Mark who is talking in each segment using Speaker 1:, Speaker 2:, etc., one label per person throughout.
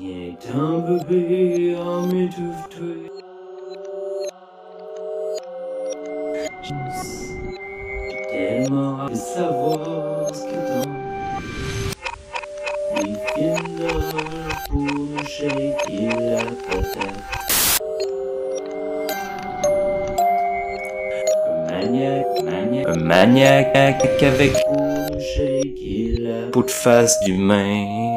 Speaker 1: Il est un bébé à m'étouffer. J'ai tellement hâte de savoir ce dans les films d'horreur pour me shaker la patate. Un maniaque, maniaque, un maniaque avec pour me shaker la peau de face d'humain.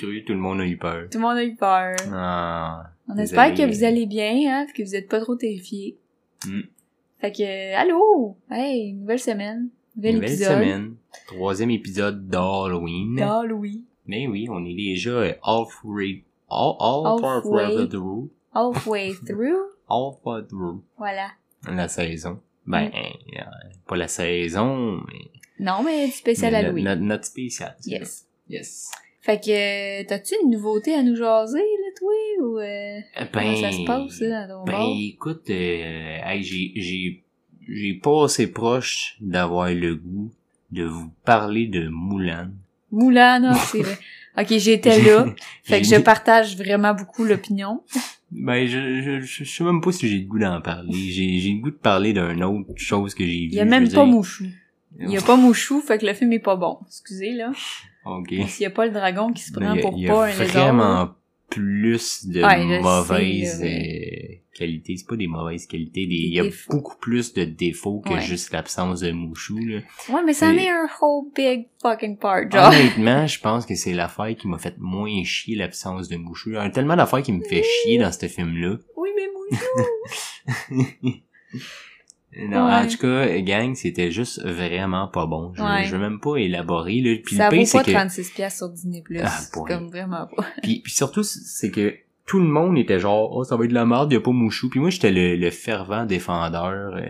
Speaker 1: Cru, tout le monde a eu peur.
Speaker 2: Tout le monde a eu peur.
Speaker 1: Ah,
Speaker 2: On
Speaker 1: désolé.
Speaker 2: espère que vous allez bien, hein, que vous êtes pas trop terrifiés.
Speaker 1: Mm.
Speaker 2: Fait que, allô? Hey, nouvelle semaine. Nouvel
Speaker 1: Nouvelle
Speaker 2: épisode.
Speaker 1: semaine. Troisième épisode d'Halloween.
Speaker 2: D'Halloween.
Speaker 1: Mais oui, on est déjà halfway, all, all
Speaker 2: Halfway.
Speaker 1: halfway through,
Speaker 2: Halfway through.
Speaker 1: halfway through
Speaker 2: Voilà.
Speaker 1: la saison. Ben,
Speaker 2: Mm.
Speaker 1: euh, pas la saison, mais,
Speaker 2: Non, mais du spécial
Speaker 1: mais
Speaker 2: Halloween.
Speaker 1: notre, notre spécial.
Speaker 2: Yes.
Speaker 1: Yes.
Speaker 2: Fait que, euh, t'as-tu une nouveauté à nous jaser, là, toi, ou euh,
Speaker 1: Euh,
Speaker 2: comment ça se passe, là, dans ton
Speaker 1: Ben, écoute, euh, hey, j'ai, j'ai, j'ai pas assez proche d'avoir le goût de vous parler de Moulin.
Speaker 2: Moulin, non, c'est vrai. Ok, j'étais là. Fait que je partage vraiment beaucoup l'opinion.
Speaker 1: Ben, je, je, je, sais même pas si j'ai le goût d'en parler. J'ai, j'ai le goût de parler d'une autre chose que j'ai vue.
Speaker 2: Il y a même pas
Speaker 1: dire.
Speaker 2: Mouchou. Il y a pas Mouchou, fait que le film est pas bon. Excusez, là.
Speaker 1: Ok.
Speaker 2: S'il y a pas le dragon qui se prend
Speaker 1: il y a-
Speaker 2: pour
Speaker 1: il y a
Speaker 2: pas un lézard.
Speaker 1: vraiment plus de
Speaker 2: Ouais, sais,
Speaker 1: mauvaises
Speaker 2: là,
Speaker 1: euh, qualités. C'est pas des mauvaises qualités. Des, il y a
Speaker 2: défauts.
Speaker 1: beaucoup plus de défauts que
Speaker 2: Ouais.
Speaker 1: juste l'absence de mouchou. Là.
Speaker 2: Ouais, mais ça en est un whole big fucking part, genre.
Speaker 1: Honnêtement, je pense que c'est l'affaire qui m'a fait moins chier l'absence de mouchou. Il y a tellement d'affaires qui me fait chier dans ce film-là.
Speaker 2: Oui, mais Mouchou.
Speaker 1: Non,
Speaker 2: Ouais.
Speaker 1: en tout cas, gang, c'était juste vraiment pas bon. Je,
Speaker 2: Ouais.
Speaker 1: je veux même pas élaborer, là. Puis
Speaker 2: ça
Speaker 1: le
Speaker 2: vaut pas
Speaker 1: que...
Speaker 2: 36 piastres sur Disney+.
Speaker 1: Ah,
Speaker 2: c'est
Speaker 1: pour
Speaker 2: comme vraiment pas.
Speaker 1: Puis, puis surtout, c'est que tout le monde était genre, oh, ça va être de la merde, y a pas mouchou. Puis moi, j'étais le, le fervent défendeur euh,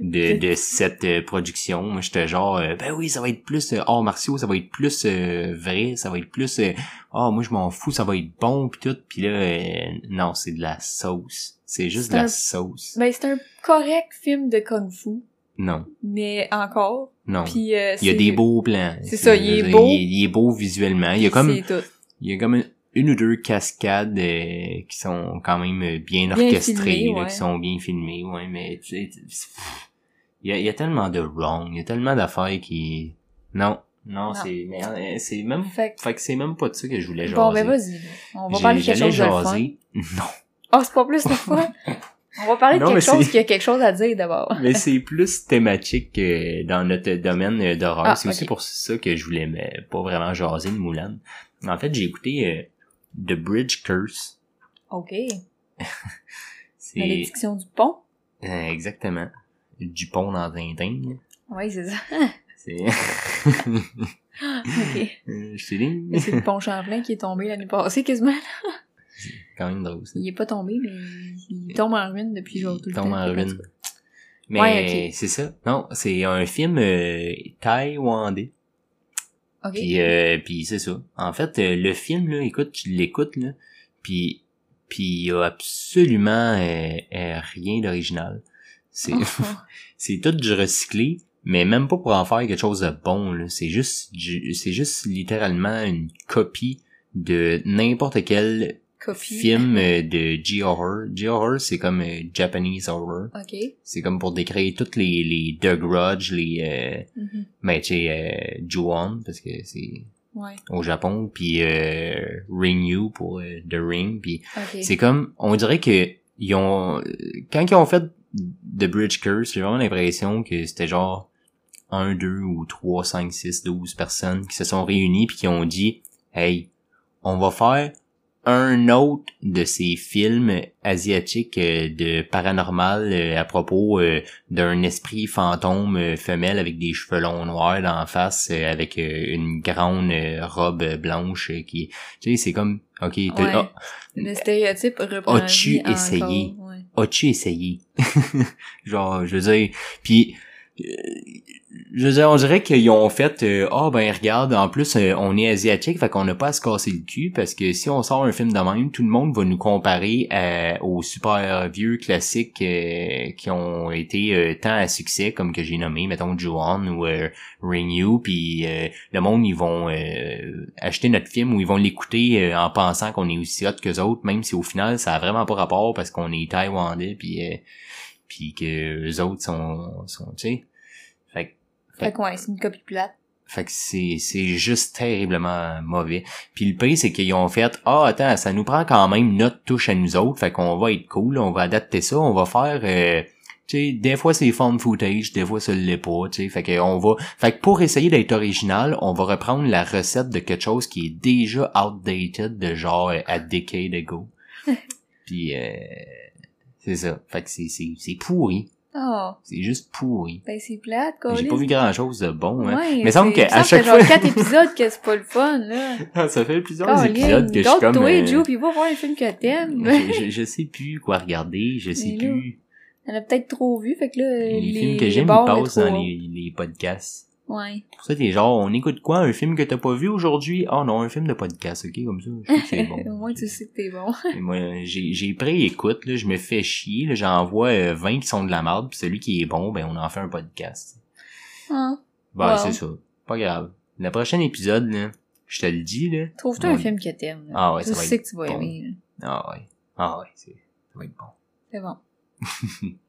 Speaker 1: de, de cette euh, production. Moi, j'étais genre, euh, ben oui, ça va être plus euh, arts martiaux, ça va être plus euh, vrai, ça va être plus, euh, ah, moi, je m'en fous, ça va être bon, puis tout. Puis là, euh, non, c'est de la sauce. C'est juste de la
Speaker 2: un-
Speaker 1: sauce.
Speaker 2: Ben, c'est un correct film de kung-fu,
Speaker 1: Non,
Speaker 2: mais encore.
Speaker 1: non.
Speaker 2: Puis, euh,
Speaker 1: Il y a des beaux plans.
Speaker 2: C'est ça, il est beau.
Speaker 1: Il est, il est beau visuellement. Il y a comme,
Speaker 2: tout.
Speaker 1: il y a comme une, une ou deux cascades euh, qui sont quand même bien,
Speaker 2: Bien
Speaker 1: orchestrées,
Speaker 2: filmées,
Speaker 1: là,
Speaker 2: ouais.
Speaker 1: qui sont bien filmées, ouais, mais tu sais, il y a, il y a tellement de wrong, il y a tellement d'affaires qui... Non, non,
Speaker 2: Non.
Speaker 1: c'est mais, euh, c'est même...
Speaker 2: Fait que-
Speaker 1: Fait que c'est même pas de ça que je voulais jaser.
Speaker 2: Bon, ben vas-y. On va parler de quelque
Speaker 1: j'allais
Speaker 2: chose de fun.
Speaker 1: Non,
Speaker 2: Oh, c'est pas plus de fun. On va parler de
Speaker 1: Non,
Speaker 2: quelque chose qui a quelque chose à dire d'abord.
Speaker 1: mais c'est plus thématique euh, dans notre domaine euh, d'horreur.
Speaker 2: Ah,
Speaker 1: c'est aussi pour ça que je voulais mais, pas vraiment jaser de Moulin. En fait, j'ai écouté euh, The Bridge Curse.
Speaker 2: OK.
Speaker 1: C'est
Speaker 2: Malédiction du pont.
Speaker 1: euh, exactement du pont dans Tintin.
Speaker 2: Oui, c'est ça.
Speaker 1: C'est
Speaker 2: OK.
Speaker 1: Euh, je
Speaker 2: C'est le pont Champlain qui est tombé l'année passée, quasiment.
Speaker 1: Quand même drôle ça.
Speaker 2: Il est pas tombé, mais il tombe en ruine depuis genre tout
Speaker 1: Il
Speaker 2: le temps.
Speaker 1: tombe en ruine. Mais
Speaker 2: Ouais,
Speaker 1: c'est ça. Non, c'est un film euh, taïwanais.
Speaker 2: OK.
Speaker 1: Puis euh, puis c'est ça. En fait, euh, le film là, écoute, tu l'écoutes là, puis puis il a absolument euh, rien d'original. C'est c'est tout du recyclé, mais même pas pour en faire quelque chose de bon là. C'est juste c'est juste littéralement une copie de n'importe quel Film euh, de G-horror. G-horror, c'est comme euh, Japanese horror.
Speaker 2: OK.
Speaker 1: C'est comme pour décrire toutes les les The Grudge, les euh,
Speaker 2: Mhm.
Speaker 1: ben tu sais euh, Ju-on parce que c'est
Speaker 2: Ouais.
Speaker 1: au Japon, puis euh, Ring You pour euh, The Ring, puis c'est comme on dirait que ils ont quand ils ont fait The Bridge Curse, j'ai vraiment l'impression que c'était genre un, deux ou trois, cinq, six, douze personnes qui se sont réunies puis qui ont dit Hey, on va faire un autre de ces films asiatiques euh, de paranormal euh, à propos euh, d'un esprit fantôme femelle avec des cheveux longs noirs d'en face avec une grande robe blanche qui tu sais c'est comme OK
Speaker 2: Ouais.
Speaker 1: ah,
Speaker 2: Le stéréotype reprend
Speaker 1: As-tu essayé?
Speaker 2: ouais.
Speaker 1: as-tu essayé? Genre je veux dire puis je veux dire, on dirait qu'ils ont fait euh, ah ben regarde en plus euh, on est asiatique fait qu'on n'a pas à se casser le cul parce que si on sort un film de même tout le monde va nous comparer à- aux super vieux classiques euh, qui ont été euh, tant à succès comme que j'ai nommé mettons Ju-On ou euh, You puis euh, le monde ils vont euh, acheter notre film ou ils vont l'écouter euh, en pensant qu'on est aussi hot que autres même si au final ça a vraiment pas rapport parce qu'on est taïwanais puis euh, puis que les autres sont sont tu sais fait que
Speaker 2: Fait que ouais, c'est une copie plate.
Speaker 1: fait que c'est, c'est juste terriblement mauvais. Puis le pire, c'est qu'ils ont fait Ah, attends, ça nous prend quand même notre touche à nous autres, fait qu'on va être cool, on va adapter ça, on va faire euh, tu sais, des fois c'est fun footage, des fois ça l'est pas, tu sais, fait que on va fait que pour essayer d'être original, on va reprendre la recette de quelque chose qui est déjà outdated de genre euh, a decade ago. Puis euh, c'est ça. Fait que c'est c'est c'est pourri,
Speaker 2: Oh,
Speaker 1: c'est juste pourri.
Speaker 2: ben c'est plate, quoi.
Speaker 1: J'ai pas vu grand chose de bon, hein.
Speaker 2: Ouais,
Speaker 1: Mais semble qu'à
Speaker 2: ça
Speaker 1: chaque
Speaker 2: fait genre
Speaker 1: fois-
Speaker 2: quatre épisodes que c'est pas le fun, là.
Speaker 1: Ah, ça fait plusieurs
Speaker 2: Colin,
Speaker 1: épisodes que je suis comme...
Speaker 2: toi,
Speaker 1: euh,
Speaker 2: Joe, pis va voir les films que t'aimes.
Speaker 1: je, je, je sais plus quoi regarder, je sais
Speaker 2: là,
Speaker 1: plus.
Speaker 2: T'en as peut-être trop vu, fait que là,
Speaker 1: Les,
Speaker 2: les,
Speaker 1: films que j'aime, ils passent dans les, les podcasts.
Speaker 2: Ouais.
Speaker 1: Pour ça, t'es genre, on écoute quoi? Un film que t'as pas vu aujourd'hui? Ah non, un film de podcast, ok? Comme ça, je sais que c'est bon.
Speaker 2: Au moins, tu sais que t'es bon.
Speaker 1: Et moi, j'ai, j'ai pré-écoute, là, je me fais chier, là, j'envoie euh, 20 qui sont de la merde, puis celui qui est bon, ben, on en fait un podcast.
Speaker 2: Hein.
Speaker 1: Ben,
Speaker 2: Wow.
Speaker 1: c'est ça. Pas grave. Le prochain épisode, là, je te le dis, là.
Speaker 2: Trouve-toi un film que t'aimes. là?
Speaker 1: Ah ouais, ça va
Speaker 2: sais
Speaker 1: être
Speaker 2: que tu vas
Speaker 1: bon.
Speaker 2: aimer. là.
Speaker 1: Ah ouais. Ah ouais, c'est, ça va être bon.
Speaker 2: C'est bon.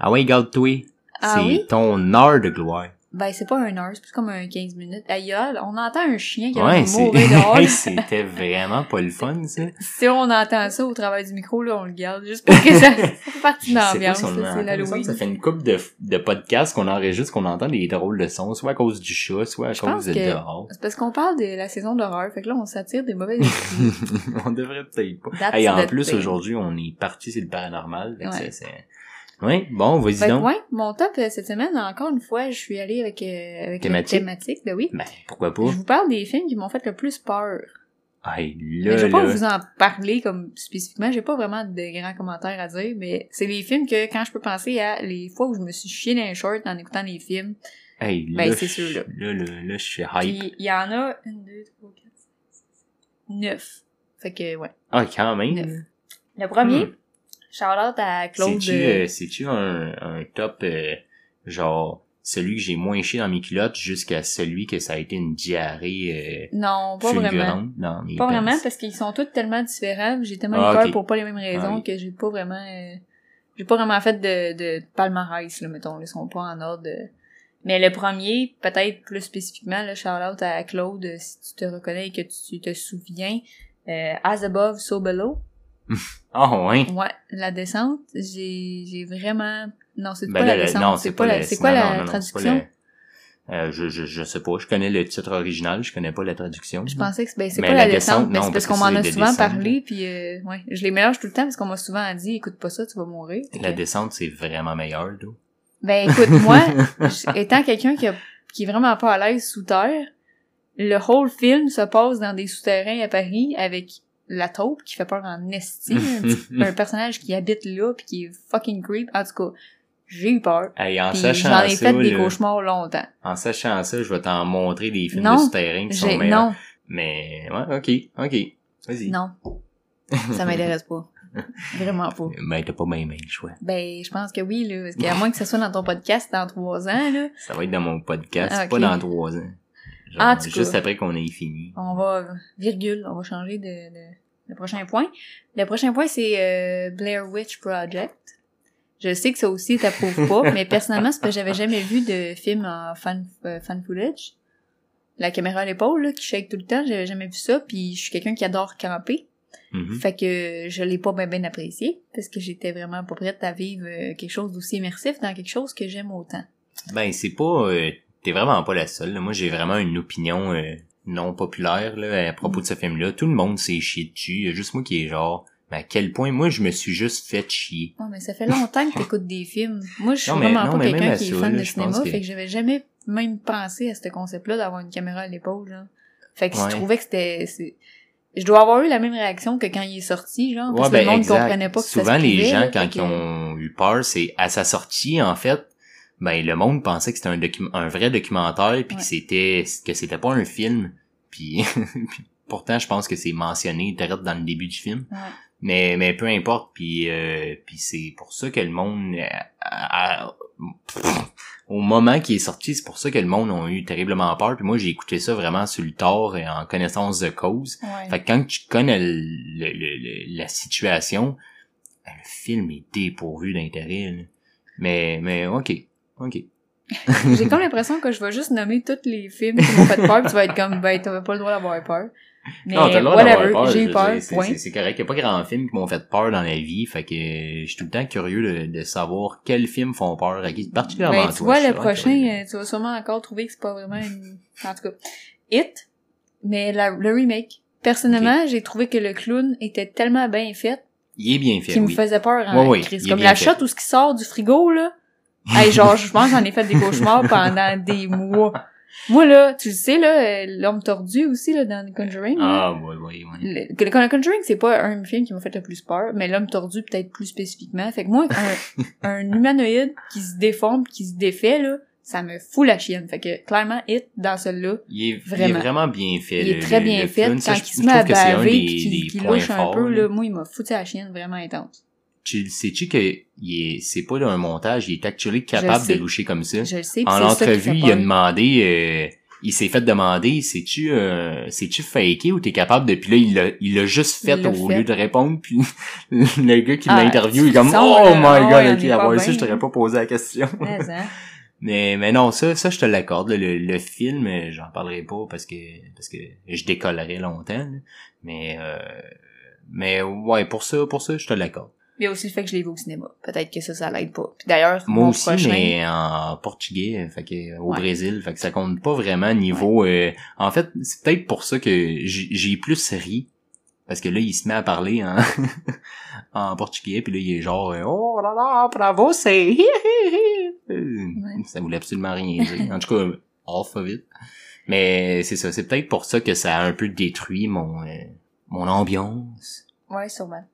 Speaker 1: Ah ouais, garde-toi.
Speaker 2: Ah
Speaker 1: c'est
Speaker 2: oui?
Speaker 1: ton heure de gloire.
Speaker 2: Ben, c'est pas un heure, c'est plus comme un 15 minutes. Aïe, on entend un chien qui a
Speaker 1: Ouais, c'est,
Speaker 2: dehors.
Speaker 1: C'était vraiment pas le fun, ça.
Speaker 2: si on entend ça au travers du micro, là, on le garde. Juste pour que ça, fait partie de l'ambiance,
Speaker 1: si
Speaker 2: c'est l'Halloween.
Speaker 1: Ça fait une couple de, de podcasts qu'on enregistre, qu'on entend des drôles de sons, soit à cause du chat, soit à
Speaker 2: Je
Speaker 1: cause de dehors.
Speaker 2: C'est parce qu'on parle de la saison d'horreur, fait que là, on s'attire des mauvais
Speaker 1: on devrait peut-être pas. Hey, en plus, aujourd'hui, on est parti sur le paranormal. fait que
Speaker 2: Ouais.
Speaker 1: c'est- c'est... Oui, bon, vas-y
Speaker 2: Fait que,
Speaker 1: donc.
Speaker 2: ouais, mon top euh, cette semaine, encore une fois, je suis allée avec, euh, avec
Speaker 1: Thématique?
Speaker 2: la thématique, ben oui.
Speaker 1: Ben, pourquoi pas?
Speaker 2: Je vous parle des films qui m'ont fait le plus peur.
Speaker 1: Hey,
Speaker 2: Mais
Speaker 1: là,
Speaker 2: je vais pas
Speaker 1: là.
Speaker 2: vous en parler comme spécifiquement, j'ai pas vraiment de grands commentaires à dire, mais c'est les films que quand je peux penser à les fois où je me suis chié dans les shorts en écoutant les films,
Speaker 1: Hey,
Speaker 2: Ben,
Speaker 1: là,
Speaker 2: c'est sûr,
Speaker 1: Là, là, là, je suis hype.
Speaker 2: il y en a une, deux, trois, quatre, cinq, six, sept, neuf. Fait que ouais.
Speaker 1: Ah, quand même.
Speaker 2: Neuf. Le premier,
Speaker 1: Hmm.
Speaker 2: Shout out à Claude.
Speaker 1: C'est-tu,
Speaker 2: euh,
Speaker 1: euh, c'est-tu un, un top, euh, genre, celui que j'ai moins chié dans mes culottes jusqu'à celui que ça a été une diarrhée euh,
Speaker 2: Non, pas vraiment.
Speaker 1: dans mes
Speaker 2: Pas vraiment parce qu'ils sont tous tellement différents, j'ai tellement
Speaker 1: Ah,
Speaker 2: eu peur pour pas les mêmes raisons
Speaker 1: Ah, oui.
Speaker 2: que j'ai pas vraiment euh, j'ai pas vraiment fait de, de palmarès là mettons, ils sont pas en ordre. de- Mais le premier, peut-être plus spécifiquement le shout out à Claude euh, si tu te reconnais et que tu te souviens euh, As above so below.
Speaker 1: Ah, ouais.
Speaker 2: Ouais, la descente, j'ai j'ai vraiment non, c'est
Speaker 1: Ben
Speaker 2: pas la descente,
Speaker 1: non,
Speaker 2: c'est pas la c'est quoi
Speaker 1: non,
Speaker 2: la
Speaker 1: non, non,
Speaker 2: traduction?
Speaker 1: Euh, je, je, je sais pas, je connais le titre original, je connais pas la traduction.
Speaker 2: Je pensais que c'est ben, c'est pas
Speaker 1: la
Speaker 2: la descente,
Speaker 1: descente,
Speaker 2: c'est parce qu'on m'en a souvent parlé puis euh, ouais, je les mélange tout le temps parce qu'on m'a souvent dit écoute pas ça, tu vas mourir.
Speaker 1: La
Speaker 2: que-
Speaker 1: descente, c'est vraiment meilleur, d'où?
Speaker 2: Ben écoute, moi, étant quelqu'un qui, a- qui est vraiment pas à l'aise sous terre, le whole film se passe dans des souterrains à Paris avec la taupe qui fait peur en esti, un, personnage qui habite là puis qui est fucking creep. En tout cas, j'ai eu peur.
Speaker 1: Hey, en sachant
Speaker 2: j'en ai
Speaker 1: ça,
Speaker 2: fait des cauchemars longtemps.
Speaker 1: en sachant ça, je vais t'en montrer des films
Speaker 2: Non,
Speaker 1: de souterrain qui sont meilleurs.
Speaker 2: non,
Speaker 1: Mais, ouais, ok, ok. Vas-y.
Speaker 2: non, ça m'intéresse pas. Vraiment pas.
Speaker 1: Ben, t'as pas bien bien le choix.
Speaker 2: Ben, je pense que oui, là, parce qu'à moins que ce soit dans ton podcast dans trois ans, là,
Speaker 1: Ça va être dans mon podcast,
Speaker 2: Ah,
Speaker 1: pas dans trois ans. Genre, juste après qu'on ait fini.
Speaker 2: on va, virgule, on va changer de, de- le prochain point. Le prochain point, c'est euh, Blair Witch Project. Je sais que ça aussi t'approuve pas, mais personnellement, c'est parce que j'avais jamais vu de film en fan, euh, fan footage. La caméra à l'épaule, là, qui shake tout le temps, j'avais jamais vu ça, puis je suis quelqu'un qui adore camper.
Speaker 1: Mhm.
Speaker 2: Fait que je l'ai pas bien ben apprécié parce que j'étais vraiment pas prête à vivre euh, quelque chose d'aussi immersif dans quelque chose que j'aime autant.
Speaker 1: Ben, c'est pas... euh, T'es vraiment pas la seule. là. Moi, j'ai vraiment une opinion euh, non populaire là, à propos de ce film-là. Tout le monde s'est chié dessus. Il y a juste moi qui est genre... Mais à quel point, moi, je me suis juste fait chier.
Speaker 2: Ouais, mais ça fait longtemps que t'écoutes des films. Moi, je suis
Speaker 1: Non, mais-
Speaker 2: vraiment
Speaker 1: non,
Speaker 2: pas quelqu'un qui est
Speaker 1: ça,
Speaker 2: fan
Speaker 1: là,
Speaker 2: de cinéma,
Speaker 1: que-
Speaker 2: fait que j'avais jamais même pensé à ce concept-là d'avoir une caméra à l'épaule, genre. Fait que
Speaker 1: Ouais.
Speaker 2: je trouvais que c'était... c'est- Je dois avoir eu la même réaction que quand il est sorti, genre, parce
Speaker 1: Ouais,
Speaker 2: le
Speaker 1: ben,
Speaker 2: monde
Speaker 1: exact.
Speaker 2: comprenait pas que ça
Speaker 1: Souvent,
Speaker 2: se
Speaker 1: les gens, quand ils ont eu peur, c'est à sa sortie, en fait, ben, le monde pensait que c'était un, un vrai documentaire, puis
Speaker 2: Ouais.
Speaker 1: que c'était que c'était pas un film. Puis, pourtant, je pense que c'est mentionné direct dans le début du film.
Speaker 2: Ouais.
Speaker 1: Mais, mais peu importe, puis, euh, puis c'est pour ça que le monde... euh, a- au moment qui est sorti, c'est pour ça que le monde a eu terriblement peur. Puis moi, j'ai écouté ça vraiment sur le tard et en connaissance de cause.
Speaker 2: Ouais.
Speaker 1: Fait que quand tu connais le, le- le- le- la situation, ben, le film est dépourvu d'intérêt. Mais, mais ok, ok.
Speaker 2: J'ai comme l'impression que je vais juste nommer tous les films qui m'ont fait peur, pis tu vas être comme, ben, t'avais pas le droit d'avoir peur. Mais
Speaker 1: Non, t'as le droit d'avoir
Speaker 2: whatever,
Speaker 1: peur,
Speaker 2: j'ai
Speaker 1: veux
Speaker 2: peur, point.
Speaker 1: c'est- C'est correct, il y a pas grand film qui m'ont fait peur dans la vie, fait que je suis tout le temps curieux de, de savoir quels films font peur à qui, particulièrement
Speaker 2: Ben,
Speaker 1: toi,
Speaker 2: tu vois,
Speaker 1: je suis
Speaker 2: le prochain,
Speaker 1: curieux.
Speaker 2: euh, tu vas sûrement encore trouver que c'est pas vraiment une... En tout cas, It, mais la- le remake. Personnellement, j'ai trouvé que le clown était tellement bien fait
Speaker 1: Il est bien fait,
Speaker 2: qu'il me faisait peur en crise. Comme la shot où ce qui sort du frigo, là. Hey, genre, je pense que j'en ai fait des cauchemars pendant des mois. Moi, là, tu le sais, là, euh, l'homme tordu aussi, là, dans The Conjuring.
Speaker 1: Ah, ouais, ouais, ouais.
Speaker 2: Le, Conjuring, c'est pas un film qui m'a fait le plus peur, mais l'homme tordu peut-être plus spécifiquement. Fait que moi, un, un humanoïde qui se déforme, qui se défait, là, ça me fout la chienne. Fait que clairement, It, dans celui-là,
Speaker 1: Il est, il est
Speaker 2: Vraiment.
Speaker 1: bien fait.
Speaker 2: il est très
Speaker 1: le-
Speaker 2: bien
Speaker 1: le
Speaker 2: fait.
Speaker 1: film.
Speaker 2: Quand
Speaker 1: Ça,
Speaker 2: il se met à baver pis qu'il louche un peu,
Speaker 1: là,
Speaker 2: moi, il m'a foutu la chienne vraiment intense.
Speaker 1: Tu sais-tu que il est, c'est pas un montage, il est actually capable de loucher comme ça?
Speaker 2: Je le sais,
Speaker 1: En entrevue, il a demandé, euh, il s'est fait demander, c'est-tu, euh, c'est-tu faké ou t'es capable de, puis là, il l'a, il l'a juste fait au
Speaker 2: fait.
Speaker 1: lieu de répondre, puis le gars qui
Speaker 2: Ah,
Speaker 1: l'interview, il est comme, oh my god, ok, avoir ça, je t'aurais pas posé la question.
Speaker 2: Mais, hein.
Speaker 1: mais, mais non, ça, ça, je te l'accorde, le, le film, euh, j'en parlerai pas parce que, parce que je décollerai longtemps, mais, euh, mais ouais, pour ça, pour ça, je te l'accorde.
Speaker 2: A aussi le fait que je l'ai vu au cinéma. Peut-être que ça, ça l'aide pas. Puis d'ailleurs,
Speaker 1: Moi
Speaker 2: mon
Speaker 1: aussi,
Speaker 2: prochain...
Speaker 1: mais en portugais, fait que au
Speaker 2: Ouais.
Speaker 1: Brésil, fait que ça compte pas vraiment niveau. euh, en fait, c'est peut-être pour ça que j'ai plus ri parce que là, il se met à parler en en portugais, puis là, il est genre euh, oh là là, bravo, c'est
Speaker 2: Ouais.
Speaker 1: ça voulait absolument rien dire. En tout cas, half of it. Mais c'est ça, c'est peut-être pour ça que ça a un peu détruit mon euh, mon ambiance.
Speaker 2: Ouais, sûrement.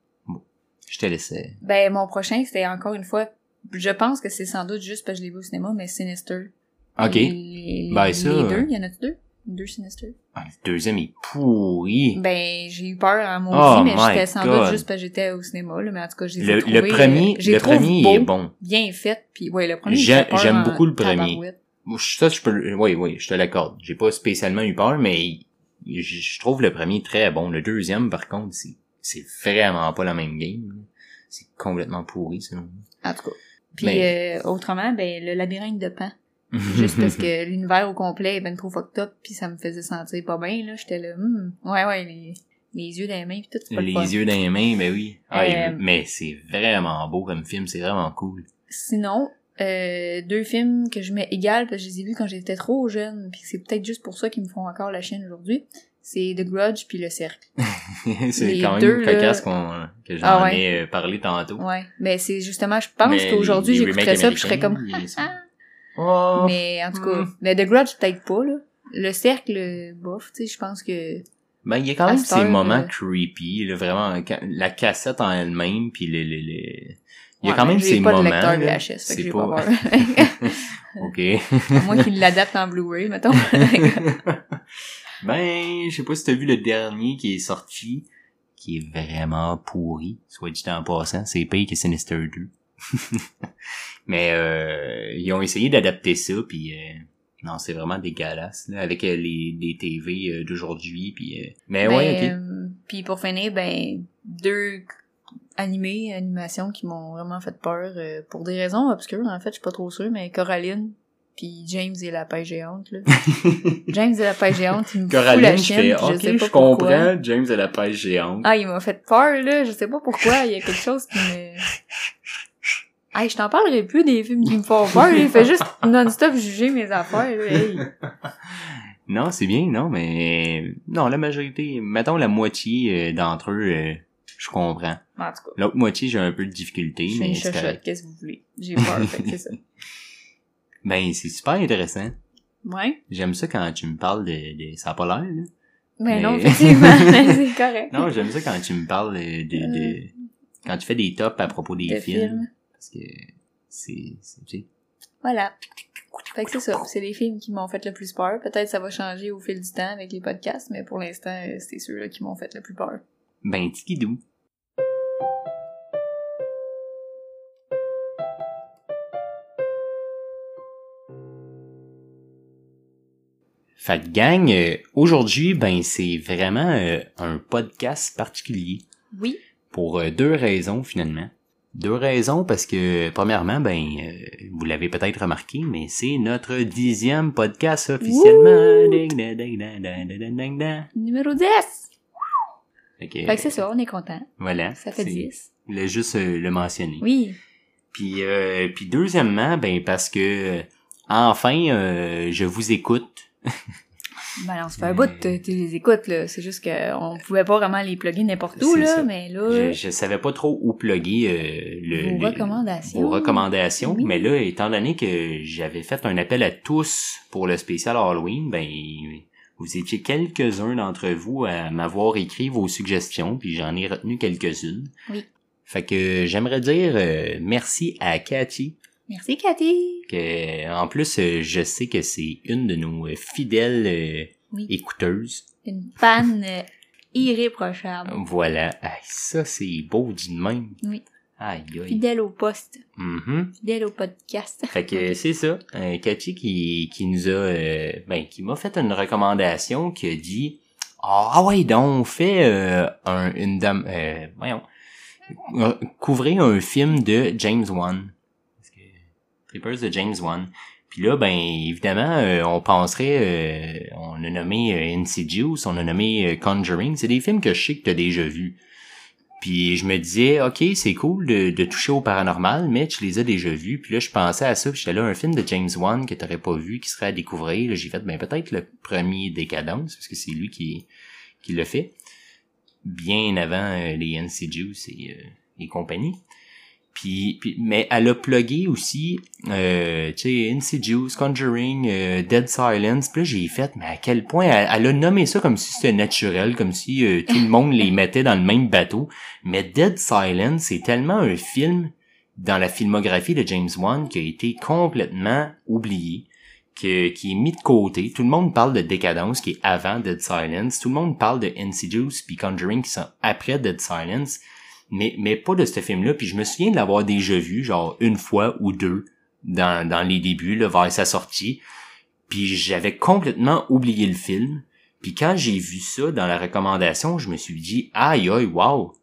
Speaker 1: Je te laissais.
Speaker 2: Ben, mon prochain, c'était encore une fois... Je pense que c'est sans doute juste parce que je l'ai vu au cinéma, mais Sinister.
Speaker 1: Ok.
Speaker 2: Les,
Speaker 1: Ben, ça,
Speaker 2: les deux, il y en a-tu deux? Deux Sinister?
Speaker 1: Ah, le deuxième est pourri.
Speaker 2: Ben, j'ai eu peur en moi
Speaker 1: Oh
Speaker 2: aussi, mais j'étais sans
Speaker 1: God.
Speaker 2: doute juste parce que j'étais au cinéma, là, mais en tout cas, j'ai
Speaker 1: Le,
Speaker 2: trouvé,
Speaker 1: le premier,
Speaker 2: euh,
Speaker 1: le premier
Speaker 2: beau,
Speaker 1: est bon.
Speaker 2: bien fait, puis ouais, le premier,
Speaker 1: j'aime beaucoup le premier. Ça, je peux, oui, oui, je te l'accorde. J'ai pas spécialement eu peur, mais je trouve le premier très bon. Le deuxième, par contre, c'est, c'est vraiment pas la même game. C'est complètement pourri, selon moi.
Speaker 2: En tout cas. Puis
Speaker 1: Mais-
Speaker 2: euh, autrement, ben, le labyrinthe de Pan. Juste parce que l'univers au complet est ben trop fucked up, puis ça me faisait sentir pas bien, là. J'étais là, hmm, ouais, ouais, les, les yeux dans les mains, pis tout, c'est pas le
Speaker 1: Les yeux dans les mains, ben oui. Ah,
Speaker 2: Euh,
Speaker 1: mais c'est vraiment beau comme film, c'est vraiment cool.
Speaker 2: Sinon, euh, deux films que je mets égal parce que je les ai vus quand j'étais trop jeune, puis c'est peut-être juste pour ça qu'ils me font encore la chaîne aujourd'hui. C'est The Grudge puis Le Cercle.
Speaker 1: c'est quand même cocasse qu'on, que j'en
Speaker 2: Ah ouais.
Speaker 1: ai euh, parlé tantôt.
Speaker 2: Ouais, mais c'est justement, je pense qu'aujourd'hui j'écouterais ça puis je serais comme,
Speaker 1: sont- Oh.
Speaker 2: mais en tout cas,
Speaker 1: Hmm.
Speaker 2: mais The Grudge peut-être pas là. Le Cercle, bof, tu sais, je pense que
Speaker 1: Ben, il y a quand même ces moments
Speaker 2: euh,
Speaker 1: creepy, là, vraiment, la cassette en elle-même, puis les, les, les... Il y a
Speaker 2: Ouais,
Speaker 1: quand même ces
Speaker 2: pas
Speaker 1: moments,
Speaker 2: de lecteur VHS,
Speaker 1: c'est
Speaker 2: que
Speaker 1: pas-
Speaker 2: pas
Speaker 1: ok.
Speaker 2: À moins qu'il l'adapte en Blu-ray, mettons.
Speaker 1: Ben, je sais pas si t'as vu le dernier qui est sorti, qui est vraiment pourri, soit dit en passant, c'est pire que Sinister 2. Mais euh, ils ont essayé d'adapter ça, puis euh, non, c'est vraiment dégueulasse, là, avec euh, les, les TV euh, d'aujourd'hui, puis... euh, Mais ouais, ok.
Speaker 2: Ben, Puis pour finir, ben deux animés, animations qui m'ont vraiment fait peur euh, pour des raisons obscures. En fait, je suis pas trop sûre, mais Coraline Puis James et la paille géante, là. James et la paille géante, il me fout
Speaker 1: Coraline,
Speaker 2: la
Speaker 1: je fais,
Speaker 2: je sais pas
Speaker 1: je
Speaker 2: pourquoi.
Speaker 1: comprends, James de la pêche géante.
Speaker 2: Ah, il m'a fait peur, là. Je sais pas pourquoi. Il y a quelque chose qui me... Hey, je t'en parlerai plus des films qui me font peur. Il fait juste non-stop juger mes affaires, là. Hey.
Speaker 1: Non, c'est bien, non, mais non, la majorité, mettons la moitié euh, d'entre eux, euh, je comprends.
Speaker 2: En tout cas,
Speaker 1: L'autre moitié, j'ai un peu de difficulté,
Speaker 2: je
Speaker 1: mais c'est correct.
Speaker 2: Qu'est-ce que vous voulez? J'ai peur, fait que c'est ça.
Speaker 1: Ben, c'est super intéressant.
Speaker 2: Ouais.
Speaker 1: J'aime ça quand tu me parles de, de ça a pas l'air, là.
Speaker 2: Mais non, effectivement, c'est correct.
Speaker 1: Non, j'aime ça quand tu me parles de, de, de- quand tu fais des tops à propos des
Speaker 2: De
Speaker 1: films.
Speaker 2: films.
Speaker 1: Parce que c'est,
Speaker 2: Voilà. Fait que c'est ça. C'est les films qui m'ont fait le plus peur. Peut-être ça va changer au fil du temps avec les podcasts, mais pour l'instant, euh, c'est ceux-là qui m'ont fait le plus peur.
Speaker 1: ben, tikidou. Fait que gang, euh, aujourd'hui, ben c'est vraiment euh, un podcast particulier
Speaker 2: Oui.
Speaker 1: pour euh, deux raisons finalement. Deux raisons parce que premièrement, ben euh, vous l'avez peut-être remarqué, mais c'est notre dixième podcast officiellement. Ding, ding, ding, ding, ding, ding, ding, ding.
Speaker 2: Numéro 10!
Speaker 1: Fait que,
Speaker 2: Fait que c'est ça, on est content.
Speaker 1: Voilà.
Speaker 2: Ça fait
Speaker 1: c'est-
Speaker 2: 10.
Speaker 1: Je voulais juste le mentionner.
Speaker 2: Oui.
Speaker 1: Puis, euh, puis deuxièmement, ben parce que enfin, je vous écoute.
Speaker 2: Ben, on se fait un bout, tu les écoutes, là. C'est juste qu'on pouvait pas vraiment les plugger n'importe où, là,
Speaker 1: ça.
Speaker 2: mais là,
Speaker 1: Je, je savais pas trop où plugger euh, le,
Speaker 2: vos
Speaker 1: le-
Speaker 2: recommandations.
Speaker 1: vos recommandations.
Speaker 2: Oui.
Speaker 1: Mais là, étant donné que j'avais fait un appel à tous pour le spécial Halloween, ben vous étiez quelques-uns d'entre vous à m'avoir écrit vos suggestions, puis j'en ai retenu quelques-unes.
Speaker 2: Oui.
Speaker 1: Fait que j'aimerais dire euh, merci à Cathy
Speaker 2: Merci, Cathy!
Speaker 1: que en plus euh, je sais que c'est une de nos fidèles euh,
Speaker 2: Oui.
Speaker 1: écouteuses.
Speaker 2: Une fan euh, irréprochable.
Speaker 1: Voilà, ça c'est beau du même.
Speaker 2: Oui.
Speaker 1: Aïe aïe.
Speaker 2: Fidèle au poste.
Speaker 1: Mhm.
Speaker 2: Fidèle au podcast.
Speaker 1: Fait que c'est ça, Cathy qui qui nous a ben qui m'a fait une recommandation qui a dit ah ah ouais donc on fait un une dame euh, voyons couvrez un film de James Wan. Creepers de James Wan. Puis là, ben évidemment, euh, on penserait, euh, on a nommé euh, Insidious, on a nommé euh, Conjuring. C'est des films que je sais que t'as déjà vus. Puis je me disais, ok, c'est cool de, toucher au paranormal, mais tu les as déjà vus. Puis là, je pensais à ça, puis j'étais là, un film de James Wan que t'aurais pas vu, qui serait à découvrir. J'ai fait, ben peut-être le premier Décadence, parce que c'est lui qui, qui l'a fait. Bien avant euh, les Insidious et, et compagnie. Puis, mais elle a plugué aussi, euh, tu sais, Insidious, Conjuring, euh, Dead Silence. Puis là, j'ai fait, mais à quel point elle, elle a nommé ça comme si c'était naturel, comme si euh, tout le monde les mettait dans le même bateau. Mais Dead Silence, c'est tellement un film dans la filmographie de James Wan qui a été complètement oublié, que, qui est mis de côté. Tout le monde parle de Décadence qui est avant Dead Silence. Tout le monde parle de Insidious puis Conjuring qui sont après Dead Silence mais mais pas de ce film là puis je me souviens de l'avoir déjà vu genre une fois ou deux dans dans les débuts là, vers sa sortie. Puis j'avais complètement oublié le film. Puis quand j'ai vu ça dans la recommandation je me suis dit aïe aïe wow!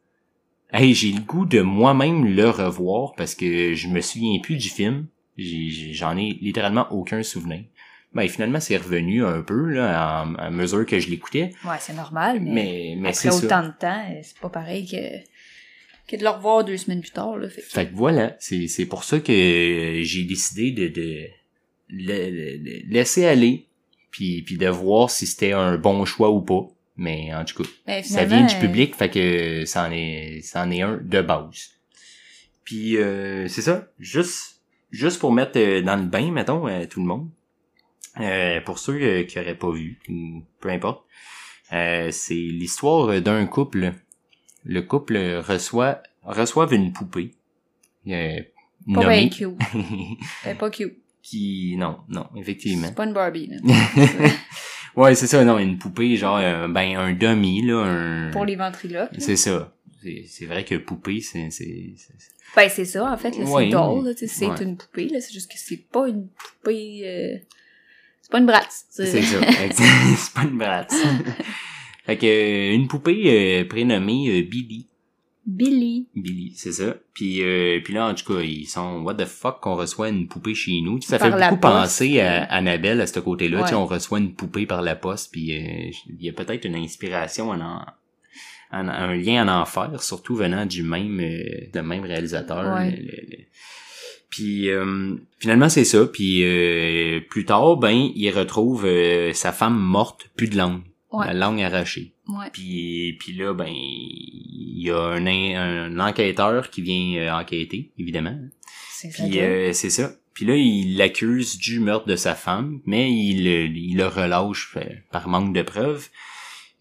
Speaker 1: Hey j'ai le goût de moi-même le revoir parce que je me souviens plus du film. J'en ai littéralement aucun souvenir. Ben finalement c'est revenu un peu là à, à mesure que je l'écoutais.
Speaker 2: Ouais, c'est normal, mais,
Speaker 1: mais mais
Speaker 2: après
Speaker 1: ça.
Speaker 2: autant de temps, euh, c'est pas pareil que, que de le revoir deux semaines plus tard, là. Fait que-
Speaker 1: Fait que voilà, c'est c'est pour ça que j'ai décidé de, de le- le- laisser aller, puis puis de voir si c'était un bon choix ou pas. Mais en tout cas,
Speaker 2: Ben,
Speaker 1: ça vient du public, fait que ça en est ça en est un de base. Puis euh, c'est ça, juste juste pour mettre euh, dans le bain, mettons, euh, tout le monde. Euh, pour ceux euh, qui auraient pas vu, ou peu importe, euh, c'est l'histoire d'un couple. Le couple reçoit reçoivent une poupée euh,
Speaker 2: Pas
Speaker 1: nommée
Speaker 2: cute. Pas cute.
Speaker 1: qui non non effectivement
Speaker 2: C'est pas une Barbie, là.
Speaker 1: ouais c'est ça non une poupée genre euh, ben un dummy là un
Speaker 2: Pour les ventriloques.
Speaker 1: c'est ça c'est c'est vrai que poupée c'est c'est c'est-
Speaker 2: Ben, c'est ça, en fait,
Speaker 1: Ouais.
Speaker 2: c'est doll, c'est
Speaker 1: Ouais.
Speaker 2: une poupée, là, c'est juste que c'est pas une poupée, euh, c'est pas une bratz.
Speaker 1: c'est ça c'est pas une bratte fait que euh, une poupée euh, prénommée euh, Billy
Speaker 2: Billy.
Speaker 1: Billy, c'est ça. Puis, euh, puis là, en tout cas, ils sont what the fuck qu'on reçoit une poupée chez nous. Ça
Speaker 2: Par
Speaker 1: fait beaucoup
Speaker 2: poste.
Speaker 1: penser à Annabelle à ce côté-là. Tu sais,
Speaker 2: Ouais.
Speaker 1: on reçoit une poupée par la poste, puis euh, il y a peut-être une inspiration, en, en- en- un lien en enfer, surtout venant du même, euh, le même réalisateur.
Speaker 2: Ouais.
Speaker 1: le- le- Puis euh, finalement c'est ça. Puis euh, plus tard, ben il retrouve euh, sa femme morte, plus de langue,
Speaker 2: Ouais.
Speaker 1: la langue arrachée.
Speaker 2: Ouais.
Speaker 1: Puis, puis là, ben, il y a un, un enquêteur qui vient euh, enquêter, évidemment.
Speaker 2: C'est ça.
Speaker 1: Euh, c'est ça. Puis là, il l'accuse du meurtre de sa femme, mais il, le- il le relâche fait, par manque de preuves.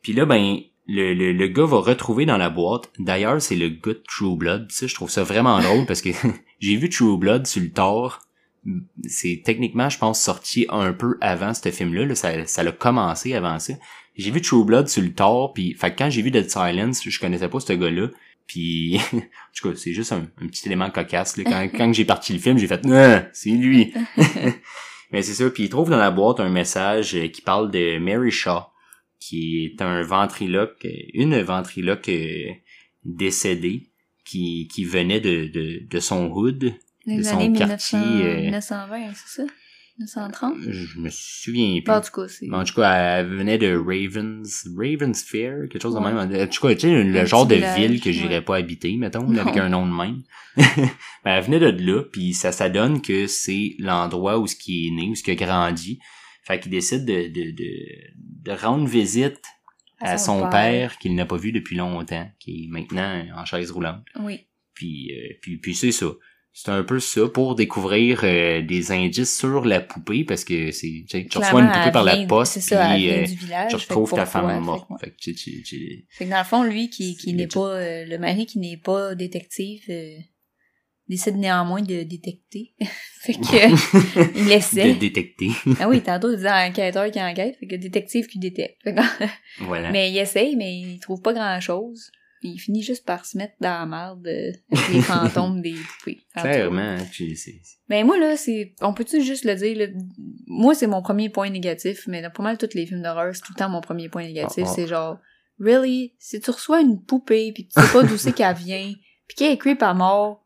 Speaker 1: Puis là, ben, le, le, le gars va retrouver dans la boîte. D'ailleurs, c'est le gars de True Blood. Ça, je trouve ça vraiment drôle parce que j'ai vu True Blood sur le tard. C'est techniquement, je pense, sorti un peu avant ce film-là. là. Ça, ça l'a commencé avant ça. J'ai vu True Blood sur le tard, puis fait que quand j'ai vu Dead Silence, je connaissais pas ce gars-là. Puis, en tout cas, c'est juste un, un petit élément cocasse. Là. Quand, quand j'ai parti le film, j'ai fait Ah, c'est lui. Mais c'est ça. Puis il trouve dans la boîte un message euh, qui parle de Mary Shaw, qui est un ventriloque, euh, une ventriloque euh, décédée, qui, qui venait de, de, de son hood.
Speaker 2: Les
Speaker 1: de son quartier,
Speaker 2: 1900,
Speaker 1: euh,
Speaker 2: 1920, c'est ça? 1930?
Speaker 1: Je me souviens plus.
Speaker 2: En tout cas, c'est...
Speaker 1: En tout cas, elle venait de Ravens, Ravens Fair, quelque chose de
Speaker 2: Ouais.
Speaker 1: même. En tout cas, tu sais, le
Speaker 2: Un
Speaker 1: genre de
Speaker 2: village,
Speaker 1: ville que j'irais
Speaker 2: ouais.
Speaker 1: pas habiter, mettons,
Speaker 2: Non.
Speaker 1: avec un nom de même. ben, elle venait de là, puis ça, ça donne que c'est l'endroit où ce qui est né, où ce qui a grandi. Fait qu'il décide de, de, de, de rendre visite à, son, père, qu'il n'a pas vu depuis longtemps, qui est maintenant en chaise roulante.
Speaker 2: Oui.
Speaker 1: Puis, euh, puis, puis c'est ça. C'est un peu ça pour découvrir euh, des indices sur la poupée parce que c'est tu reçois une poupée par la poste
Speaker 2: ça,
Speaker 1: puis euh,
Speaker 2: du village.
Speaker 1: tu retrouves ta femme morte. Fait que tu, tu, tu-
Speaker 2: Fait que dans le fond, lui, qui, qui n'est pas, euh, le mari qui n'est pas détective, euh, décide néanmoins de détecter. fait que, il
Speaker 1: de
Speaker 2: essaie.
Speaker 1: détecter.
Speaker 2: ah oui, tantôt, il disait enquêteur qui enquête, fait que détective qui détecte. Fait que-
Speaker 1: voilà.
Speaker 2: mais il essaye, mais il trouve pas grand chose. Puis il finit juste par se mettre dans la merde euh, avec les fantômes des poupées.
Speaker 1: Clairement,
Speaker 2: Ben moi là, c'est. On peut-tu juste le dire, là? Moi, c'est mon premier point négatif, mais dans pas mal tous les films d'horreur, c'est tout le temps mon premier point négatif.
Speaker 1: Ah, ah.
Speaker 2: C'est genre Really? Si tu reçois une poupée pis tu sais pas d'où c'est qu'elle vient, pis qu'elle est creep à mort,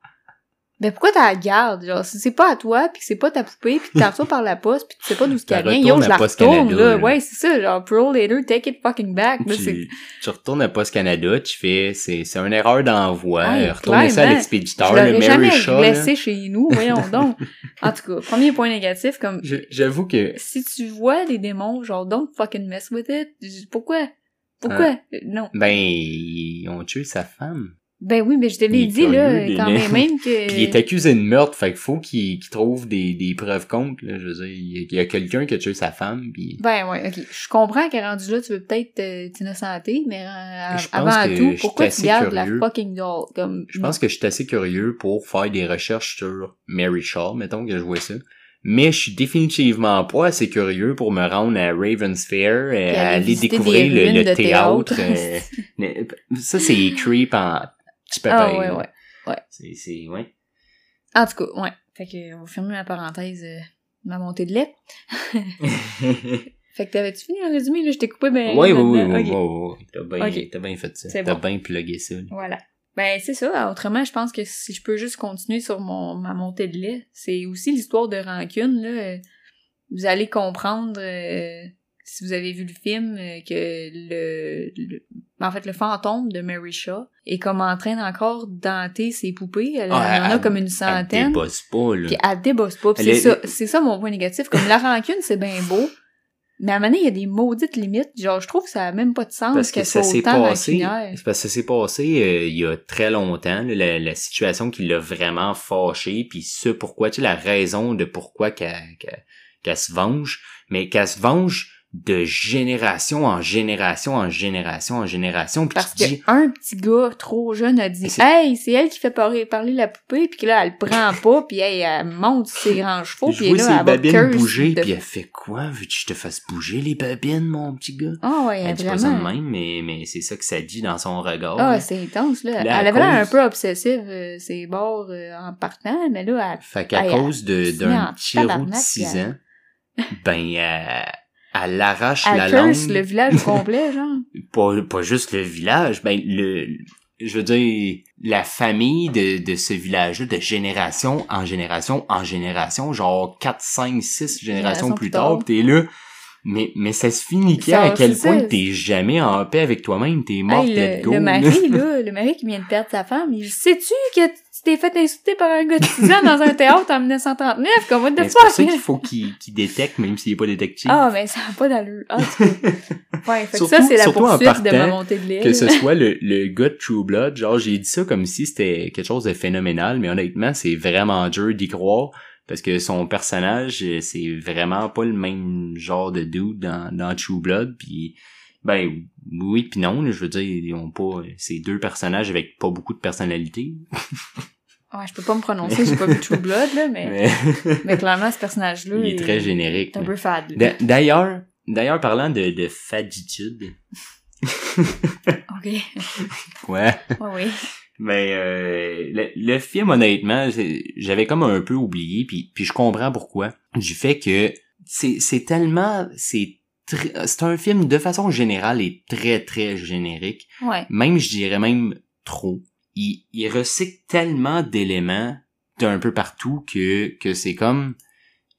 Speaker 2: ben pourquoi t'as la gardes? Genre, si c'est pas à toi, pis que c'est pas ta poupée, pis que t'as reçois par la poste, pis tu sais pas d'où c'est qu'elle vient,
Speaker 1: retourne
Speaker 2: yo, je la
Speaker 1: Poste
Speaker 2: retourne,
Speaker 1: Canada,
Speaker 2: là. Ouais, c'est ça, genre, Pro later, take it fucking back. Là, c'est...
Speaker 1: tu, tu retournes à Post Canada, tu fais, c'est, c'est une erreur d'envoi,
Speaker 2: Ouais,
Speaker 1: retournez ça à l'expéditeur, le Mary
Speaker 2: jamais
Speaker 1: Shaw, là.
Speaker 2: laissé chez nous, voyons donc. En tout cas, premier point négatif, comme,
Speaker 1: J'avoue que,
Speaker 2: si tu vois des démons, genre, don't fucking mess with it. Pourquoi? Pourquoi? Euh, Non.
Speaker 1: ben, ils ont tué sa femme.
Speaker 2: Ben oui, mais je te l'ai dit, là,
Speaker 1: les-
Speaker 2: même même que...
Speaker 1: Puis il est accusé de meurtre, fait qu'il faut qu'il trouve des, des preuves contre, là. Je veux dire, il y a- quelqu'un qui a tué sa femme, puis
Speaker 2: Ben ouais, ok. Je comprends qu'à rendu là, tu veux peut-être euh, t'innocenter, mais euh, avant tout, pourquoi tu gardes la
Speaker 1: curieux.
Speaker 2: fucking doll? Comme,
Speaker 1: Je pense que je suis assez curieux pour faire des recherches sur Mary Shaw, mettons que je vois ça. Mais je suis définitivement pas assez curieux pour me rendre à Ravens Fair, et
Speaker 2: aller
Speaker 1: aller découvrir le, théâtre.
Speaker 2: théâtre.
Speaker 1: euh, ça, c'est creep en petit papier.
Speaker 2: Ah ouais,
Speaker 1: là.
Speaker 2: ouais.
Speaker 1: C'est, c'est, ouais.
Speaker 2: En tout cas, ouais. Fait que, on va fermer la parenthèse euh, ma montée de lait. Fait que t'avais-tu fini le résumé, là? Je t'ai coupé ben...
Speaker 1: oui, oui, oui, oui, oui, oui. T'as bien, t'as bien fait ça.
Speaker 2: C'est
Speaker 1: T'as
Speaker 2: bon.
Speaker 1: bien plugué ça. là.
Speaker 2: Voilà. Ben, c'est ça. Autrement, je pense que si je peux juste continuer sur mon, ma montée de lait, c'est aussi l'histoire de rancune, là. Euh, Vous allez comprendre, euh, si vous avez vu le film, euh, que le, le- en fait, le fantôme de Mary Shaw est comme en train encore d'hanter ses poupées. Elle,
Speaker 1: Ah,
Speaker 2: elle en a
Speaker 1: elle-
Speaker 2: comme une
Speaker 1: Elle
Speaker 2: centaine.
Speaker 1: débosse pas, là.
Speaker 2: Puis elle débosse pas.
Speaker 1: Elle
Speaker 2: c'est
Speaker 1: est-
Speaker 2: ça, c'est ça mon point négatif. Comme la rancune, c'est bien beau. Mais à un moment donné, il y a des maudites limites. Genre, je trouve que ça a même pas de sens
Speaker 1: parce que
Speaker 2: qu'elle
Speaker 1: ça s'est passé c'est parce que ça s'est passé euh, il y a très longtemps là, la, la situation qui l'a vraiment fâché puis ce pourquoi tu sais la raison de pourquoi qu'elle qu'elle- qu'elle se venge mais qu'elle se venge de génération en génération en génération en génération puis
Speaker 2: Parce
Speaker 1: tu dis
Speaker 2: qu'un petit gars trop jeune a dit Hey, c'est elle qui fait parler, la poupée, puis là, elle le prend pas, puis hey, elle monte ses grands chevaux,
Speaker 1: je
Speaker 2: puis là,
Speaker 1: ses
Speaker 2: elle
Speaker 1: babines bouger
Speaker 2: de-
Speaker 1: puis elle fait quoi? Veux-tu que je te fasse bouger les babines mon petit gars?
Speaker 2: Ah ouais,
Speaker 1: elle dit pas ça de même mais mais c'est ça que ça dit dans son regard
Speaker 2: Ah, c'est intense, là. Elle avait l'air un peu obsessive, euh, ses bords euh, en partant, mais là, elle...
Speaker 1: Fait qu'à cause
Speaker 2: elle
Speaker 1: d'un petit roux de
Speaker 2: tabarnak,
Speaker 1: 6
Speaker 2: puis
Speaker 1: ans, ben, elle, elle arrache
Speaker 2: elle
Speaker 1: la
Speaker 2: curse
Speaker 1: langue.
Speaker 2: le village complet, genre.
Speaker 1: Pas, pas juste le village, ben, le, je veux dire, la famille de, de ce village-là, de génération en génération en génération, genre 4, 5, 6 générations
Speaker 2: Génération
Speaker 1: plus tard,
Speaker 2: tard.
Speaker 1: pis t'es là. Mais, mais ça se finit
Speaker 2: Ça,
Speaker 1: à quel point t'es jamais en paix avec toi-même, t'es mort,
Speaker 2: Hey, le,
Speaker 1: go.
Speaker 2: le mari, là, le mari qui vient de perdre sa femme, il sais-tu que tu t'es fait insulter par un gars de 6 ans dans un théâtre en 1939? Comme
Speaker 1: Mais c'est pour ça qu'il faut qu'il détecte, même s'il est pas détective.
Speaker 2: Ah, mais ça n'a pas d'allure. Ah, Ouais, fait que ça,
Speaker 1: Surtout-
Speaker 2: c'est la
Speaker 1: surtout en
Speaker 2: poursuite de ma montée de lait.
Speaker 1: que ce soit le, le gars de True Blood, genre j'ai dit ça comme si c'était quelque chose de phénoménal, mais honnêtement c'est vraiment dur d'y croire parce que son personnage euh, c'est vraiment pas le même genre de dude dans, dans True Blood, puis ben oui puis non, je veux dire ils ont pas c'est deux personnages avec pas beaucoup de personnalité,
Speaker 2: Ouais, je peux pas me prononcer, j'ai pas vu True Blood, là, mais, mais,
Speaker 1: mais
Speaker 2: clairement, ce personnage-là,
Speaker 1: il est très générique.
Speaker 2: un peu fade.
Speaker 1: D'ailleurs, d'ailleurs parlant de, de faditude,
Speaker 2: Ok.
Speaker 1: ouais.
Speaker 2: Ouais, oui.
Speaker 1: Mais euh, le, le film, honnêtement, j'avais comme un peu oublié, puis, puis je comprends pourquoi. Du fait que c'est c'est tellement... C'est c'est un film, de façon générale, est très, très générique.
Speaker 2: Ouais.
Speaker 1: Même, je dirais même trop. Il, il recycle tellement d'éléments d'un peu partout que, que c'est comme...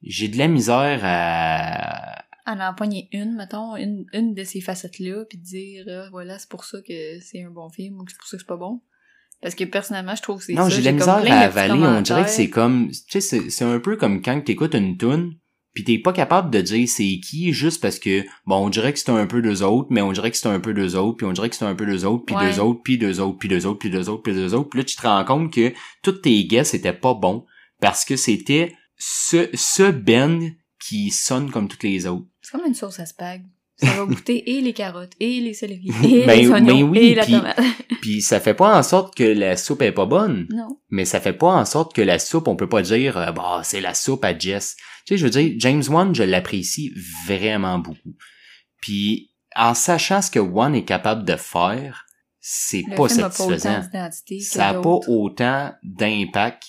Speaker 1: J'ai de la misère à...
Speaker 2: En empoigner une, mettons, une, une de ces facettes-là, puis dire, ah, voilà, c'est pour ça que c'est un bon film, ou que c'est pour ça que c'est pas bon. Parce que personnellement, je trouve que c'est
Speaker 1: Non, j'ai de la misère à avaler. On dirait que c'est comme, tu sais, c'est- c'est un peu comme quand t'écoutes une tune, puis t'es pas capable de dire c'est qui juste parce que, bon, on dirait que c'est un peu deux autres, mais on dirait que c'est un peu deux autres, puis on dirait que c'est un peu deux autres, puis deux autres, puis deux autres, puis deux autres, puis deux autres, puis deux autres, puis là tu te rends compte que toutes tes guesses étaient pas bons parce que c'était ce, ce Ben qui sonne comme toutes les autres.
Speaker 2: C'est comme une sauce à spag. Ça va goûter et les carottes, et les céleris, et
Speaker 1: Ben-
Speaker 2: les oignons,
Speaker 1: ben oui,
Speaker 2: et la
Speaker 1: puis-
Speaker 2: tomate.
Speaker 1: Puis ça fait pas en sorte que la soupe est pas bonne.
Speaker 2: Non.
Speaker 1: mais ça fait pas en sorte que la soupe, on peut pas dire, euh, bah, c'est la soupe à Jess. Tu sais, je veux dire, James Wan, je l'apprécie vraiment beaucoup. Puis, en sachant ce que Wan est capable de faire, c'est pas satisfaisant. ça a pas autant d'impact.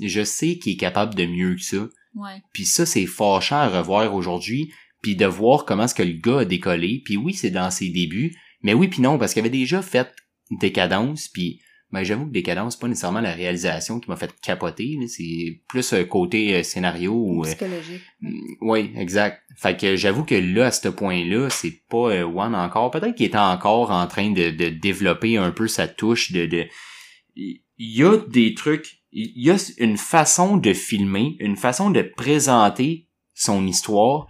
Speaker 1: Je sais qu'il est capable de mieux que ça.
Speaker 2: Ouais.
Speaker 1: Puis ça, c'est fâchant à revoir aujourd'hui, puis de voir comment est-ce que le gars a décollé. Puis oui, c'est dans ses débuts, mais oui puis non, parce qu'il avait déjà fait Décadence, puis ben, j'avoue que Décadence, c'est pas nécessairement la réalisation qui m'a fait capoter, là. c'est plus euh, côté euh, scénario ou... euh,
Speaker 2: Psychologique.
Speaker 1: oui, exact. Fait que j'avoue que là, à ce point-là, c'est pas euh, One encore. Peut-être qu'il est encore en train de, de développer un peu sa touche de... de... Il y a des trucs, il y a une façon de filmer, une façon de présenter son histoire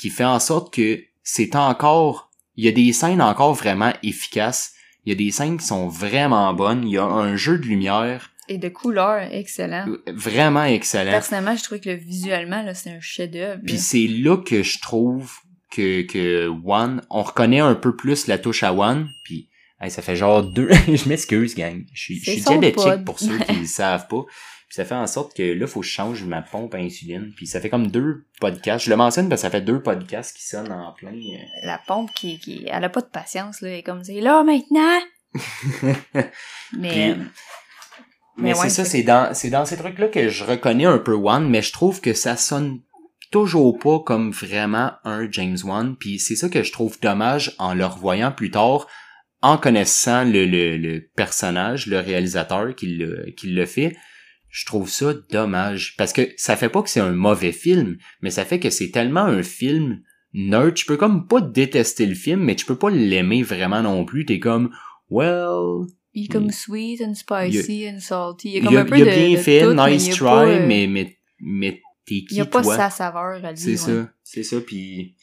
Speaker 1: qui fait en sorte que c'est encore... Il y a des scènes encore vraiment efficaces. Il y a des scènes qui sont vraiment bonnes. Il y a un jeu de lumière
Speaker 2: Et de couleurs, excellent.
Speaker 1: vraiment excellent.
Speaker 2: Personnellement, je trouvais que le visuellement, là, c'est un chef-d'œuvre.
Speaker 1: Puis c'est là que je trouve que, que One, on reconnaît un peu plus la touche à One, puis hey, ça fait genre deux... je m'excuse, gang. Je suis, je suis diabétique
Speaker 2: pod.
Speaker 1: pour ceux qui ne savent pas. Puis ça fait en sorte que là, faut que je change ma pompe à insuline. Puis ça fait comme deux podcasts. Je le mentionne parce que ça fait deux podcasts qui sonnent en plein. euh.
Speaker 2: La pompe qui, qui, elle a pas de patience, là. Elle est comme, c'est là, maintenant! Mais,
Speaker 1: Puis- Mais,
Speaker 2: Mais ouais,
Speaker 1: c'est ça, c'est dans, c'est dans ces trucs-là que je reconnais un peu One, mais je trouve que ça sonne toujours pas comme vraiment un James Wan, puis c'est ça que je trouve dommage en le revoyant plus tard, en connaissant le, le, le personnage, le réalisateur qui le, qui le fait, je trouve ça dommage, parce que ça fait pas que c'est un mauvais film, mais ça fait que c'est tellement un film nerd, tu peux comme pas détester le film, mais tu peux pas l'aimer vraiment non plus, t'es comme, well,
Speaker 2: il est comme
Speaker 1: il-
Speaker 2: sweet and spicy and salty. Il y a
Speaker 1: il
Speaker 2: comme
Speaker 1: a,
Speaker 2: un peu
Speaker 1: il a
Speaker 2: de,
Speaker 1: bien
Speaker 2: de
Speaker 1: fait,
Speaker 2: tout,
Speaker 1: nice
Speaker 2: a
Speaker 1: try,
Speaker 2: pas, euh,
Speaker 1: mais, mais, mais t'es qui,
Speaker 2: il y a pas
Speaker 1: toi?
Speaker 2: sa saveur à lui.
Speaker 1: C'est
Speaker 2: ouais.
Speaker 1: ça, c'est ça, puis...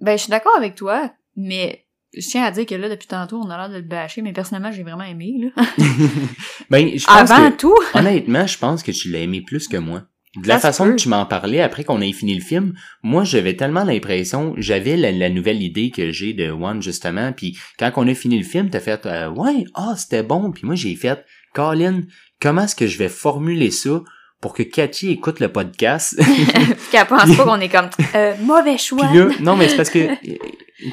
Speaker 2: Ben, je suis d'accord avec toi, mais je tiens à dire que là, depuis tantôt, on a l'air de le bâcher, mais personnellement, j'ai vraiment aimé, là.
Speaker 1: ben, je pense
Speaker 2: Avant
Speaker 1: que,
Speaker 2: tout,
Speaker 1: honnêtement, je pense que tu l'as aimé plus que moi. De la
Speaker 2: Ça
Speaker 1: façon que tu m'en parlais après qu'on ait fini le film, moi j'avais tellement l'impression, j'avais la, la nouvelle idée que j'ai de One justement, puis quand on a fini le film, t'as fait euh, ouais, ah c'était bon, puis moi j'ai fait Colin, comment est-ce que je vais formuler ça pour que Cathy écoute le podcast?
Speaker 2: Qu'elle pense pas qu'on est comme, euh, mauvais choix.
Speaker 1: Puis là, non, mais c'est parce que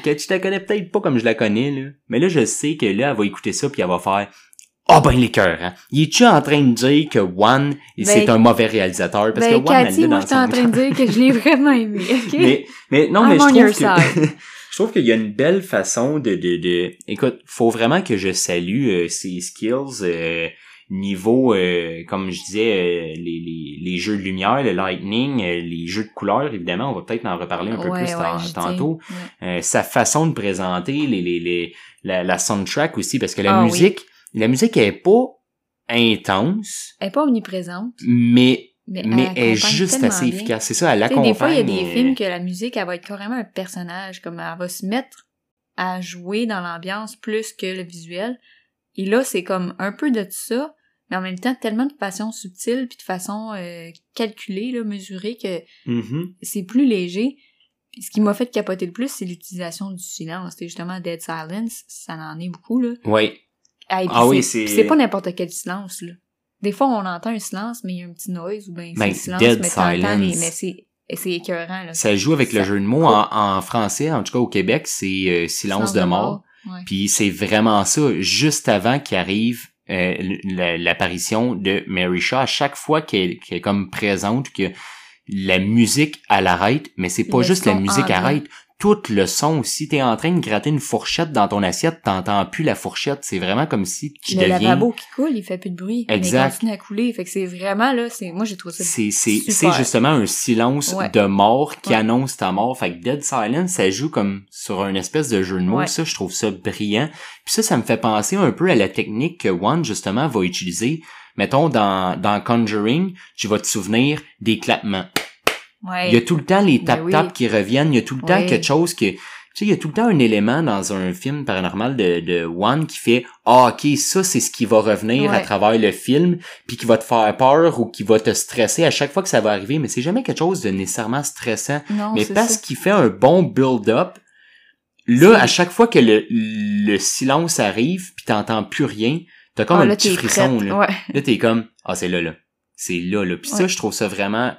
Speaker 1: que tu la connais peut-être pas comme je la connais, là. Mais là, je sais que là, elle va écouter ça puis elle va faire Ah ben les cœurs, hein. Il est-tu en train de dire que One, c'est un mauvais réalisateur? Parce
Speaker 2: ben,
Speaker 1: que One,
Speaker 2: Cathy,
Speaker 1: elle
Speaker 2: moi,
Speaker 1: dans
Speaker 2: en train de dire que je l'ai vraiment aimé, ok?
Speaker 1: mais, mais non, mais je trouve que... je trouve qu'il y a une belle façon de, de, de... Écoute, faut vraiment que je salue euh, ses skills euh, niveau, euh, comme je disais, euh, les, les, les jeux de lumière, le lightning, euh, les jeux de couleurs, évidemment, on va peut-être en reparler un peu
Speaker 2: Ouais,
Speaker 1: plus
Speaker 2: ouais,
Speaker 1: tantôt.
Speaker 2: ouais.
Speaker 1: Euh, sa façon de présenter, les, les, les, la, la soundtrack aussi, parce que la
Speaker 2: Ah oui.
Speaker 1: musique, la musique elle est pas intense,
Speaker 2: Elle est pas omniprésente,
Speaker 1: mais
Speaker 2: mais,
Speaker 1: mais elle est juste assez
Speaker 2: bien.
Speaker 1: efficace. C'est ça, elle
Speaker 2: Tu sais,
Speaker 1: accompagne.
Speaker 2: des fois, il y a des
Speaker 1: euh,
Speaker 2: films que la musique, elle va être carrément un personnage, comme elle va se mettre à jouer dans l'ambiance plus que le visuel. Et là, c'est comme un peu de tout ça, mais en même temps, tellement de façon subtile puis de façon euh, calculée, là, mesurée, que
Speaker 1: mhm.
Speaker 2: c'est plus léger. Puis ce qui m'a fait capoter le plus, c'est l'utilisation du silence. C'était justement Dead Silence, ça en est beaucoup, là.
Speaker 1: Ouais.
Speaker 2: Ah,
Speaker 1: Ah oui,
Speaker 2: c'est
Speaker 1: c'est-
Speaker 2: c'est pas n'importe quel silence, là. Des fois, on entend un silence, mais il y a un petit noise, ou ben, c'est
Speaker 1: Ben,
Speaker 2: le silence,
Speaker 1: dead
Speaker 2: mais
Speaker 1: silence.
Speaker 2: mais c'est, c'est écœurant, là.
Speaker 1: Ça joue avec le jeu de mots en, en français, en tout cas au Québec, c'est euh, silence, de mort.
Speaker 2: Ouais.
Speaker 1: Puis c'est vraiment ça, juste avant qu'arrive euh, l'apparition de Mary Shaw, à chaque fois qu'elle est comme présente, que la musique elle arrête, mais c'est pas juste la musique arrête, tout le son aussi. T'es en train de gratter une fourchette dans ton assiette, t'entends plus la fourchette. C'est vraiment comme si tu
Speaker 2: le
Speaker 1: deviens.
Speaker 2: lavabo qui coule, il fait plus de bruit.
Speaker 1: Exact.
Speaker 2: Mais il continue à couler. Fait que c'est vraiment, là, c'est, moi, j'ai trouvé ça
Speaker 1: C'est c'est c'est justement un silence
Speaker 2: Ouais.
Speaker 1: de mort qui
Speaker 2: Ouais.
Speaker 1: annonce ta mort. Fait que Dead Silence, ça joue comme sur un espèce de jeu de mots.
Speaker 2: Ouais.
Speaker 1: Ça, je trouve ça brillant. Puis ça, ça me fait penser un peu à la technique que One, justement, va utiliser. Mettons, dans, dans Conjuring, tu vas te souvenir des clapements.
Speaker 2: Ouais.
Speaker 1: Il y a tout le temps les tap-tap
Speaker 2: oui.
Speaker 1: qui reviennent. Il y a tout le temps
Speaker 2: Oui.
Speaker 1: quelque chose que... Tu sais, il y a tout le temps un élément dans un film paranormal de, de One qui fait « Ah, OK, ça, c'est ce qui va revenir à travers le film, puis qui va te faire peur ou qui va te stresser à chaque fois que ça va arriver. » Mais c'est jamais quelque chose de nécessairement stressant.
Speaker 2: Non,
Speaker 1: mais parce qu'il fait un bon build-up, là, à chaque fois que le, le silence arrive, puis t'entends plus rien, t'as comme
Speaker 2: Ah,
Speaker 1: un
Speaker 2: là,
Speaker 1: petit frisson.
Speaker 2: prête.
Speaker 1: Là.
Speaker 2: Ouais.
Speaker 1: Là, t'es comme, ah, c'est là, là. C'est là, là. Puis ça, je trouve ça vraiment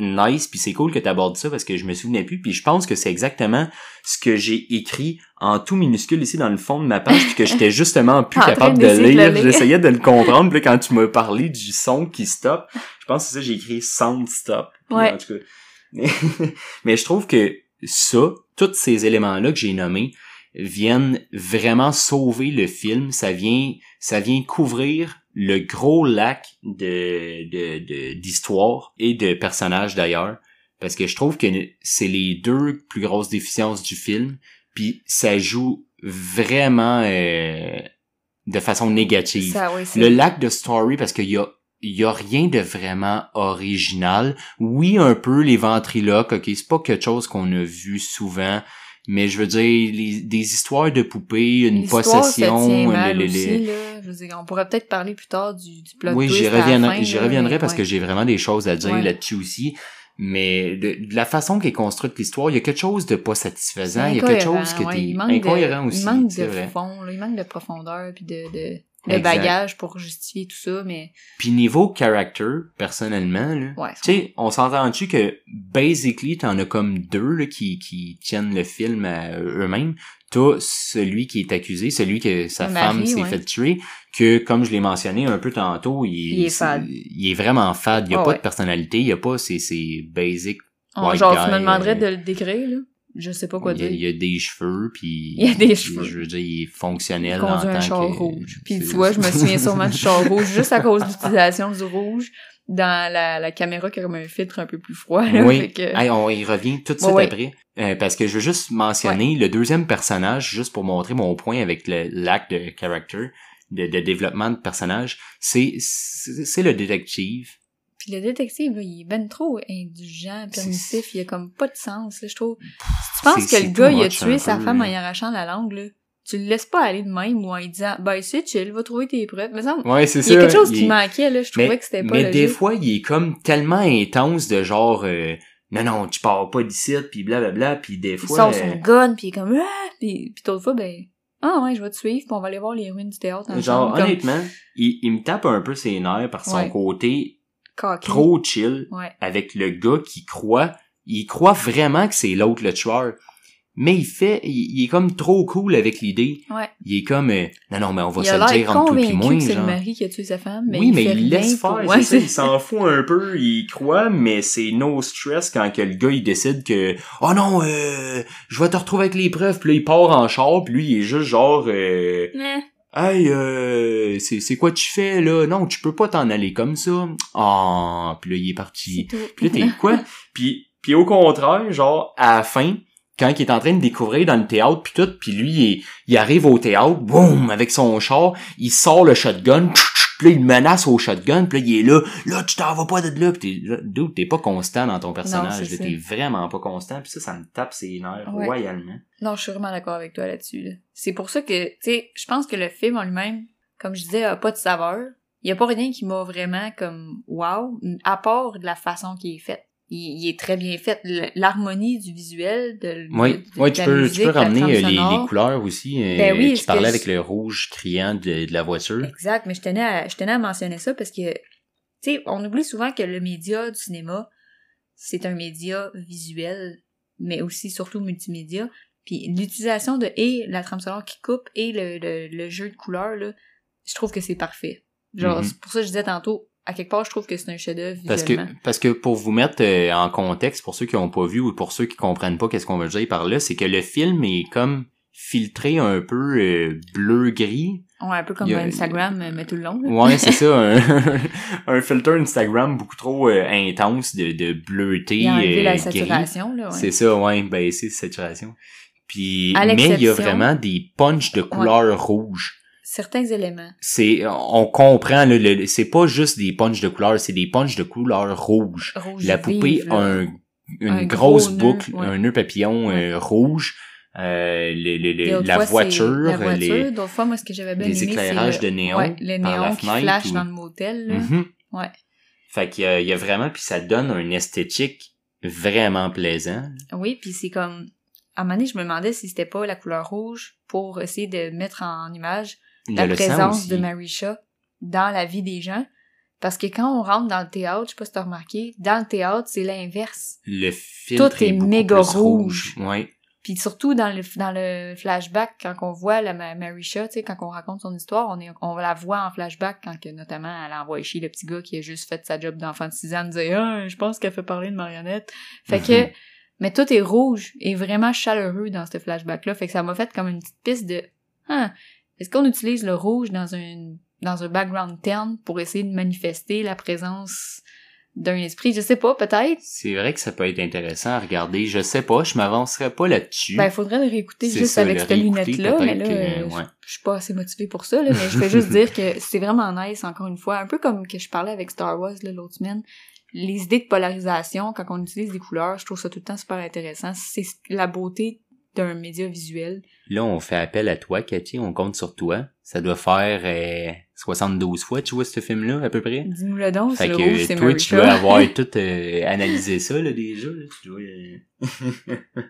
Speaker 1: nice, puis c'est cool que t'abordes ça parce que je me souvenais plus, puis je pense que c'est exactement ce que j'ai écrit en tout minuscule ici dans le fond de ma page, puis que j'étais justement plus capable de lire.
Speaker 2: lire.
Speaker 1: J'essayais de le comprendre, puis quand tu m'as parlé du son qui stop, je pense que c'est ça, j'ai écrit sound stop.
Speaker 2: Ouais.
Speaker 1: En tout cas. Mais je trouve que ça, tous ces éléments-là que j'ai nommés, viennent vraiment sauver le film. Ça vient, ça vient couvrir le gros lac de, de, de- d'histoire et de personnages d'ailleurs. Parce que je trouve que c'est les deux plus grosses déficiences du film. Puis ça joue vraiment euh, de façon négative.
Speaker 2: Ça, c'est-
Speaker 1: Le lac de story, parce qu'il y a, il y a rien de vraiment original. Oui, un peu les ventriloques, ok, c'est pas quelque chose qu'on a vu souvent, mais je veux dire, les, des histoires de poupées, une possession, le- le-
Speaker 2: aussi,
Speaker 1: le-
Speaker 2: là. Je veux dire, on pourrait peut-être parler plus tard du, du plot
Speaker 1: oui,
Speaker 2: twist
Speaker 1: j'y
Speaker 2: à la
Speaker 1: reviendrai, j'y reviendrai parce
Speaker 2: ouais.
Speaker 1: que j'ai vraiment des choses à dire
Speaker 2: Ouais.
Speaker 1: là-dessus aussi. Mais de, de la façon qu'est construite l'histoire, il y a quelque chose de pas satisfaisant, il y a quelque chose
Speaker 2: ouais, il manque
Speaker 1: incohérent
Speaker 2: de,
Speaker 1: aussi.
Speaker 2: Il manque de
Speaker 1: vrai.
Speaker 2: fond, là, il manque de profondeur puis de, de,
Speaker 1: Exact.
Speaker 2: bagage pour justifier tout ça, mais
Speaker 1: Puis niveau character, personnellement, là,
Speaker 2: ouais.
Speaker 1: tu sais, on s'entend-tu que basically t'en as comme deux là, qui, qui tiennent le film à eux-mêmes. T'as celui qui est accusé, celui que sa
Speaker 2: Le
Speaker 1: femme s'est
Speaker 2: ouais.
Speaker 1: fait tuer, que comme je l'ai mentionné un peu tantôt, il,
Speaker 2: Il est fade.
Speaker 1: il est vraiment fade. Il y a pas
Speaker 2: ouais.
Speaker 1: de personnalité, il y a pas ces, ces basic.
Speaker 2: On- genre,
Speaker 1: guy,
Speaker 2: tu me demanderais
Speaker 1: euh,
Speaker 2: de le décrire, là? Je sais pas quoi
Speaker 1: il, a,
Speaker 2: dire.
Speaker 1: il y a des cheveux, puis
Speaker 2: Il y a des cheveux.
Speaker 1: Je veux dire, il est
Speaker 2: Il
Speaker 1: fonctionnel
Speaker 2: conduit
Speaker 1: en
Speaker 2: un char
Speaker 1: que-
Speaker 2: rouge. Puis tu vois, je me souviens sûrement du char rouge juste à cause de l'utilisation du rouge dans la, la caméra qui a comme un filtre un peu plus froid. Là,
Speaker 1: Oui.
Speaker 2: Que-
Speaker 1: Hey, on y revient tout de suite
Speaker 2: Ouais,
Speaker 1: après. Euh, parce que je veux juste mentionner le deuxième personnage, juste pour montrer mon point avec le l'acte de character, de, de développement de personnage, c'est le détective.
Speaker 2: Puis le détective, là, il est ben trop indulgent, permissif, il a comme pas de sens, là, je trouve. Si tu penses que le gars, il a tué sa
Speaker 1: peu,
Speaker 2: femme en y arrachant la langue, là, tu le laisses pas aller de même ou en lui disant, ben c'est chill, va trouver tes preuves. Mais ça,
Speaker 1: Ouais, c'est
Speaker 2: il y a quelque chose
Speaker 1: il
Speaker 2: qui manquait, là, je trouvais
Speaker 1: mais,
Speaker 2: que c'était pas
Speaker 1: mais
Speaker 2: logique.
Speaker 1: des fois, il est comme tellement intense de genre euh, non non, tu pars pas d'ici puis blablabla, puis des
Speaker 2: il
Speaker 1: fois
Speaker 2: sort
Speaker 1: euh,
Speaker 2: son gun, puis il est comme, ah! Puis, puis d'autres fois, ben, ah ouais, je vais te suivre, puis on va aller voir les ruines du théâtre
Speaker 1: genre honnêtement, il, il me tape un peu ses nerfs par son
Speaker 2: Ouais.
Speaker 1: côté
Speaker 2: cocky.
Speaker 1: trop chill
Speaker 2: Ouais.
Speaker 1: avec le gars qui croit, il croit vraiment que c'est l'autre le tueur. mais il fait, il, il est comme trop cool avec l'idée.
Speaker 2: Ouais.
Speaker 1: Il est comme, euh, non, non, mais on va
Speaker 2: Il
Speaker 1: se le dire entre tout pis
Speaker 2: convaincu
Speaker 1: moi,
Speaker 2: c'est le mari qui a tué sa femme, mais
Speaker 1: oui,
Speaker 2: il
Speaker 1: mais
Speaker 2: fait
Speaker 1: il laisse faire,
Speaker 2: Ouais,
Speaker 1: c'est ça, il s'en fout un peu, il croit, mais c'est no stress quand que le gars il décide que oh non, euh, je vais te retrouver avec les preuves, puis là il part en char, puis lui il est juste genre euh, hey euh, c'est c'est quoi tu fais là? Non, tu peux pas t'en aller comme ça. Ah, puis là il est parti.
Speaker 2: tout.
Speaker 1: Puis là, t'es quoi? puis, puis au contraire, genre, à la fin, quand il est en train de découvrir dans le théâtre puis tout, puis lui, il, il arrive au théâtre, boum, avec son char, il sort le shotgun, puis là, il menace au shotgun, puis là, il est là, là, tu t'en vas pas de là, puis t'es, t'es pas constant dans ton personnage,
Speaker 2: ça.
Speaker 1: t'es vraiment pas constant, puis ça, ça me tape ses nerfs
Speaker 2: Ouais.
Speaker 1: royalement.
Speaker 2: Non, je suis vraiment d'accord avec toi là-dessus. Là. C'est pour ça que, tu sais, je pense que le film en lui-même, comme je disais, a pas de saveur. Il y a pas rien qui m'a vraiment comme wow, à part de la façon qu'il est fait. Il, il est très bien fait. L'harmonie du visuel, de,
Speaker 1: Oui,
Speaker 2: de- de
Speaker 1: ouais, tu
Speaker 2: la
Speaker 1: peux,
Speaker 2: musique,
Speaker 1: tu peux ramener euh, les, couleurs aussi. euh,
Speaker 2: Ben oui,
Speaker 1: tu parlais
Speaker 2: je-
Speaker 1: avec le rouge criant de, de la voiture.
Speaker 2: Exact, mais je tenais à, je tenais à mentionner ça parce que, tu sais, on oublie souvent que le média du cinéma, c'est un média visuel, mais aussi surtout multimédia. Puis l'utilisation de et la trame sonore qui coupe et le, le, le jeu de couleurs, là, je trouve que c'est parfait. Genre,
Speaker 1: Mhm.
Speaker 2: c'est pour ça que je disais tantôt, à quelque part, je trouve que c'est un chef-d'œuvre
Speaker 1: Parce que, parce que pour vous mettre euh, en contexte, pour ceux qui n'ont pas vu ou pour ceux qui comprennent pas qu'est-ce qu'on veut dire par là, c'est que le film est comme filtré un peu euh, bleu-gris.
Speaker 2: Ouais, un peu comme
Speaker 1: a-
Speaker 2: Instagram, euh, mais tout le long. là.
Speaker 1: Ouais, c'est ça, un, un filtre Instagram beaucoup trop euh, intense de, de bleuté
Speaker 2: Il a
Speaker 1: euh,
Speaker 2: la
Speaker 1: gris.
Speaker 2: saturation, là, ouais.
Speaker 1: C'est ça, ouais, ben c'est saturation. Puis, mais il y a vraiment des punchs de couleur rouge.
Speaker 2: Certains éléments.
Speaker 1: C'est, on comprend, là, le- c'est pas juste des punchs de couleur, c'est des punchs de couleur rouge.
Speaker 2: Rouge
Speaker 1: La poupée
Speaker 2: vive,
Speaker 1: a un, une
Speaker 2: Un
Speaker 1: grosse
Speaker 2: nœud,
Speaker 1: boucle,
Speaker 2: ouais.
Speaker 1: un nœud papillon
Speaker 2: Ouais.
Speaker 1: euh, rouge. Euh, le- le- le- la,
Speaker 2: fois,
Speaker 1: voiture,
Speaker 2: la voiture,
Speaker 1: les,
Speaker 2: d'autres fois, moi, ce que j'avais bien
Speaker 1: les
Speaker 2: aimé, c'est
Speaker 1: éclairages
Speaker 2: le-
Speaker 1: de néon
Speaker 2: Ouais, le
Speaker 1: par la
Speaker 2: néon qui
Speaker 1: fenêtre
Speaker 2: flash
Speaker 1: ou-
Speaker 2: dans le motel, là.
Speaker 1: Mhm.
Speaker 2: Ouais.
Speaker 1: Fait qu'il y y a vraiment, puis ça donne un esthétique vraiment plaisant.
Speaker 2: Oui, puis c'est comme... À un moment donné, je me demandais si c'était pas la couleur rouge pour essayer de mettre en image la présence de Marisha dans la vie des gens. Parce que quand on rentre dans le théâtre, je sais pas si t'as remarqué, dans le théâtre, c'est l'inverse.
Speaker 1: Le filtre
Speaker 2: Tout est méga rouge.
Speaker 1: Ouais.
Speaker 2: Puis surtout dans le dans le flashback, quand on voit la Ma- Marisha, tu sais, quand on raconte son histoire, on est on la voit en flashback quand que notamment elle envoie chier le petit gars qui a juste fait sa job d'enfant de 6 ans, dire ah, je pense qu'elle fait parler de marionnette. Fait que
Speaker 1: Mhm.
Speaker 2: mais tout est rouge et vraiment chaleureux dans ce flashback là, fait que ça m'a fait comme une petite piste de ah, est-ce qu'on utilise le rouge dans un dans un background terne pour essayer de manifester la présence d'un esprit, je sais pas, peut-être.
Speaker 1: C'est vrai que ça peut être intéressant à regarder. Je sais pas, je m'avancerai pas là-dessus.
Speaker 2: Ben, il faudrait le réécouter juste
Speaker 1: ça,
Speaker 2: avec cette lunette-là, mais là,
Speaker 1: que,
Speaker 2: euh,
Speaker 1: ouais.
Speaker 2: je- suis pas assez motivée pour ça, là, mais je vais juste dire que c'est vraiment nice, encore une fois, un peu comme que je parlais avec Star Wars, l'autre semaine. Les idées de polarisation, quand on utilise des couleurs, je trouve ça tout le temps super intéressant. C'est la beauté d'un média visuel.
Speaker 1: Là, on fait appel à toi, Cathy, on compte sur toi. Ça doit faire euh, 72 fois, tu vois, ce film-là, à peu près.
Speaker 2: Dis-nous le don,
Speaker 1: Fait que toi, tu dois avoir tout euh, analysé ça, là, déjà. Là. Tu dois, euh,